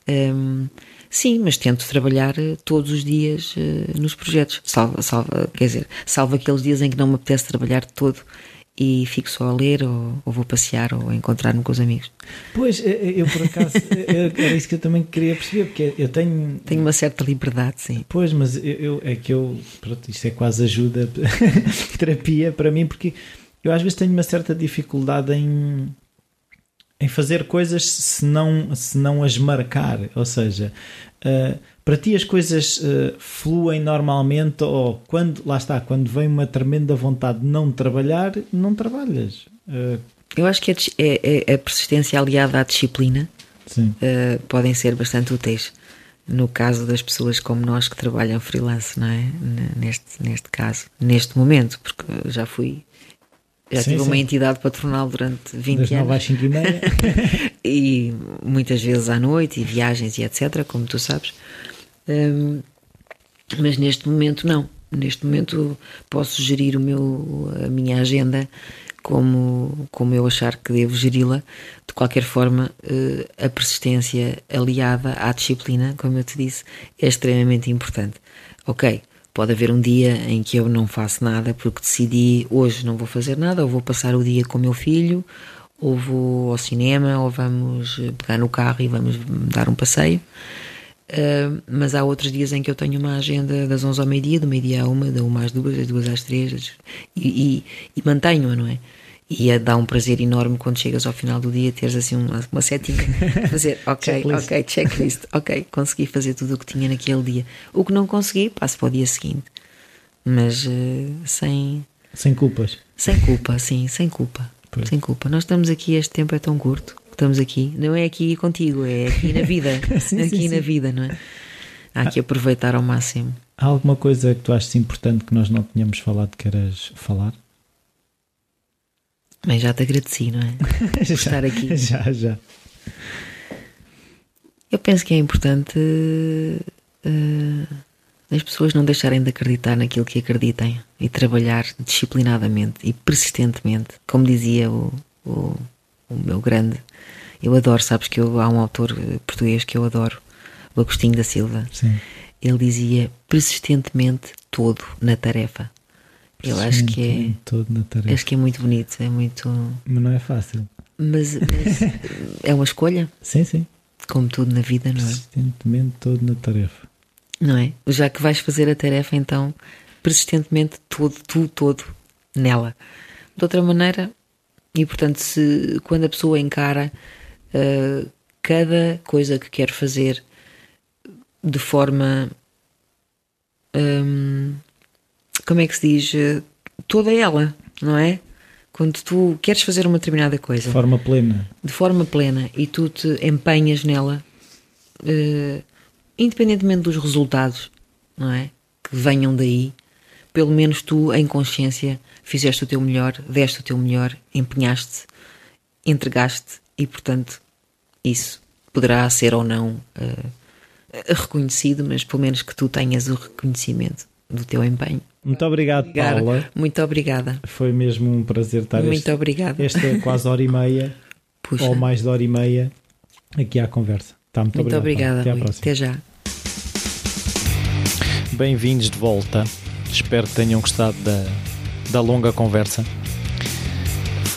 Um, ehm, sim, mas tento trabalhar todos os dias nos projetos, salvo, salvo, quer dizer, salvo aqueles dias em que não me apetece trabalhar todo e fico só a ler ou, ou vou passear ou encontrar-me com os amigos. Pois, eu por acaso, era isso que eu também queria perceber, porque eu tenho... Tenho uma certa liberdade, sim. Pois, mas eu, eu é que eu, pronto, isto é quase ajuda, terapia para mim, porque eu às vezes tenho uma certa dificuldade em em fazer coisas se não, se não as marcar. Ou seja, uh, para ti as coisas uh, fluem normalmente ou quando, lá está, quando vem uma tremenda vontade de não trabalhar, não trabalhas. Uh, Eu acho que é, é, é, a persistência aliada à disciplina podem ser bastante úteis no caso das pessoas como nós que trabalham freelance, não é? Neste, neste caso, neste momento, porque já fui já sim, tive sim. uma entidade patronal durante 20 das anos. às 5 e meia. e muitas vezes à noite, e viagens e etc., como tu sabes. Um, mas neste momento não. Neste momento posso gerir o meu, a minha agenda como, como eu achar que devo geri-la. De qualquer forma, uh, a persistência aliada à disciplina, como eu te disse, é extremamente importante. Ok, Pode haver um dia em que eu não faço nada porque decidi hoje não vou fazer nada, ou vou passar o dia com o meu filho, ou vou ao cinema, ou vamos pegar no carro e vamos dar um passeio. Uh, mas há outros dias em que eu tenho uma agenda das 11 ao meio-dia, do meio-dia à uma, da uma às duas, das duas às três, e, e, e mantenho-a, não é? E é, dá um prazer enorme quando chegas ao final do dia teres assim uma, uma setinha, fazer ok, checklist. ok, checklist, ok, consegui fazer tudo o que tinha naquele dia. O que não consegui, passo para o dia seguinte. Mas uh, sem. Sem culpas. Sem culpa, sim, sem culpa. Pois. Sem culpa. Nós estamos aqui, este tempo é tão curto, estamos aqui, não é aqui contigo, é aqui na vida. sim, aqui sim, na sim. vida, não é? Há que aproveitar ao máximo. Há alguma coisa que tu achas importante que nós não tínhamos falado que queres falar? Bem, já te agradeci, não é? Por já, estar aqui. Já, já. Eu penso que é importante uh, as pessoas não deixarem de acreditar naquilo que acreditem e trabalhar disciplinadamente e persistentemente. Como dizia o, o, o meu grande, eu adoro, sabes que eu, há um autor eh, português que eu adoro, o Agostinho da Silva. Sim. Ele dizia persistentemente todo na tarefa. Eu acho que é. Todo na tarefa. Acho que é muito bonito, é muito. Mas não é fácil. Mas, mas é uma escolha? Sim, sim. Como tudo na vida, não é? Persistentemente todo na tarefa. Não é? Já que vais fazer a tarefa, então, persistentemente todo, tu todo nela. De outra maneira, e portanto, se quando a pessoa encara uh, cada coisa que quer fazer de forma. Um, como é que se diz, eh, toda ela, não é? Quando tu queres fazer uma determinada coisa de forma plena, de forma plena e tu te empenhas nela, uh, independentemente dos resultados, não é? Que venham daí, pelo menos tu, em consciência, fizeste o teu melhor, deste o teu melhor, empenhaste, entregaste e, portanto, isso poderá ser ou não uh, reconhecido, mas pelo menos que tu tenhas o reconhecimento do teu empenho. Muito obrigado, obrigada. Paula. Muito obrigada. Foi mesmo um prazer estar Muito este, obrigada. Esta é quase hora e meia, Puxa. ou mais de hora e meia, aqui à conversa. Tá, muito, muito obrigado. obrigada. Até, à próxima. Até já. Bem-vindos de volta. Espero que tenham gostado da, da longa conversa.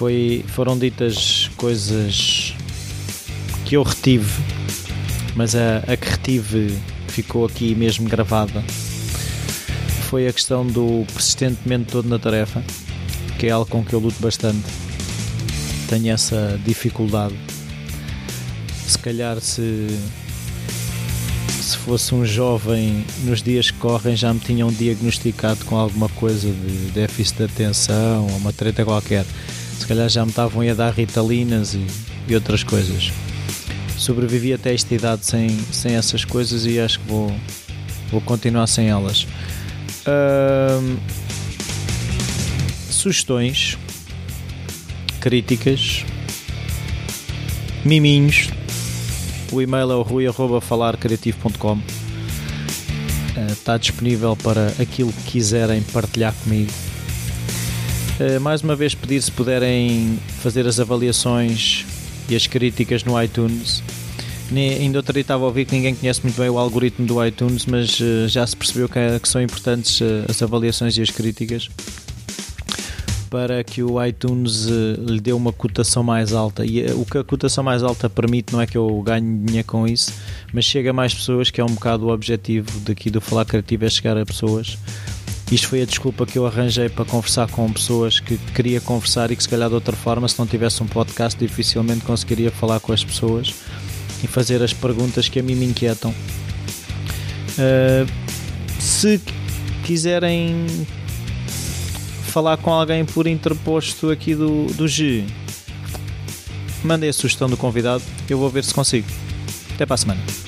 Foi, foram ditas coisas que eu retive, mas a, a que retive ficou aqui mesmo gravada foi a questão do persistentemente todo na tarefa, que é algo com que eu luto bastante. Tenho essa dificuldade. Se calhar se se fosse um jovem nos dias que correm já me tinham diagnosticado com alguma coisa de déficit de atenção ou uma treta qualquer. Se calhar já me estavam a dar ritalinas e, e outras coisas. Sobrevivi até esta idade sem, sem essas coisas e acho que vou, vou continuar sem elas. Sugestões, críticas, miminhos. O e-mail é o rui.falarcreativo.com. Uh, está disponível para aquilo que quiserem partilhar comigo. Uh, mais uma vez, pedir se puderem fazer as avaliações e as críticas no iTunes Ainda outro dia estava a ouvir que ninguém conhece muito bem o algoritmo do iTunes, mas uh, já se percebeu que, são importantes uh, as avaliações e as críticas para que o iTunes lhe dê uma cotação mais alta. E o que a cotação mais alta permite não é que eu ganhe dinheiro com isso, mas chega a mais pessoas, que é um bocado o objetivo daqui do Falar Criativo, é chegar a pessoas Isto foi a desculpa que eu arranjei para conversar com pessoas que queria conversar e que se calhar de outra forma, se não tivesse um podcast, dificilmente conseguiria falar com as pessoas e fazer as perguntas que a mim me inquietam. Uh, se quiserem falar com alguém por interposto aqui do, do G, mandem a sugestão do convidado, eu vou ver se consigo. Até para a semana.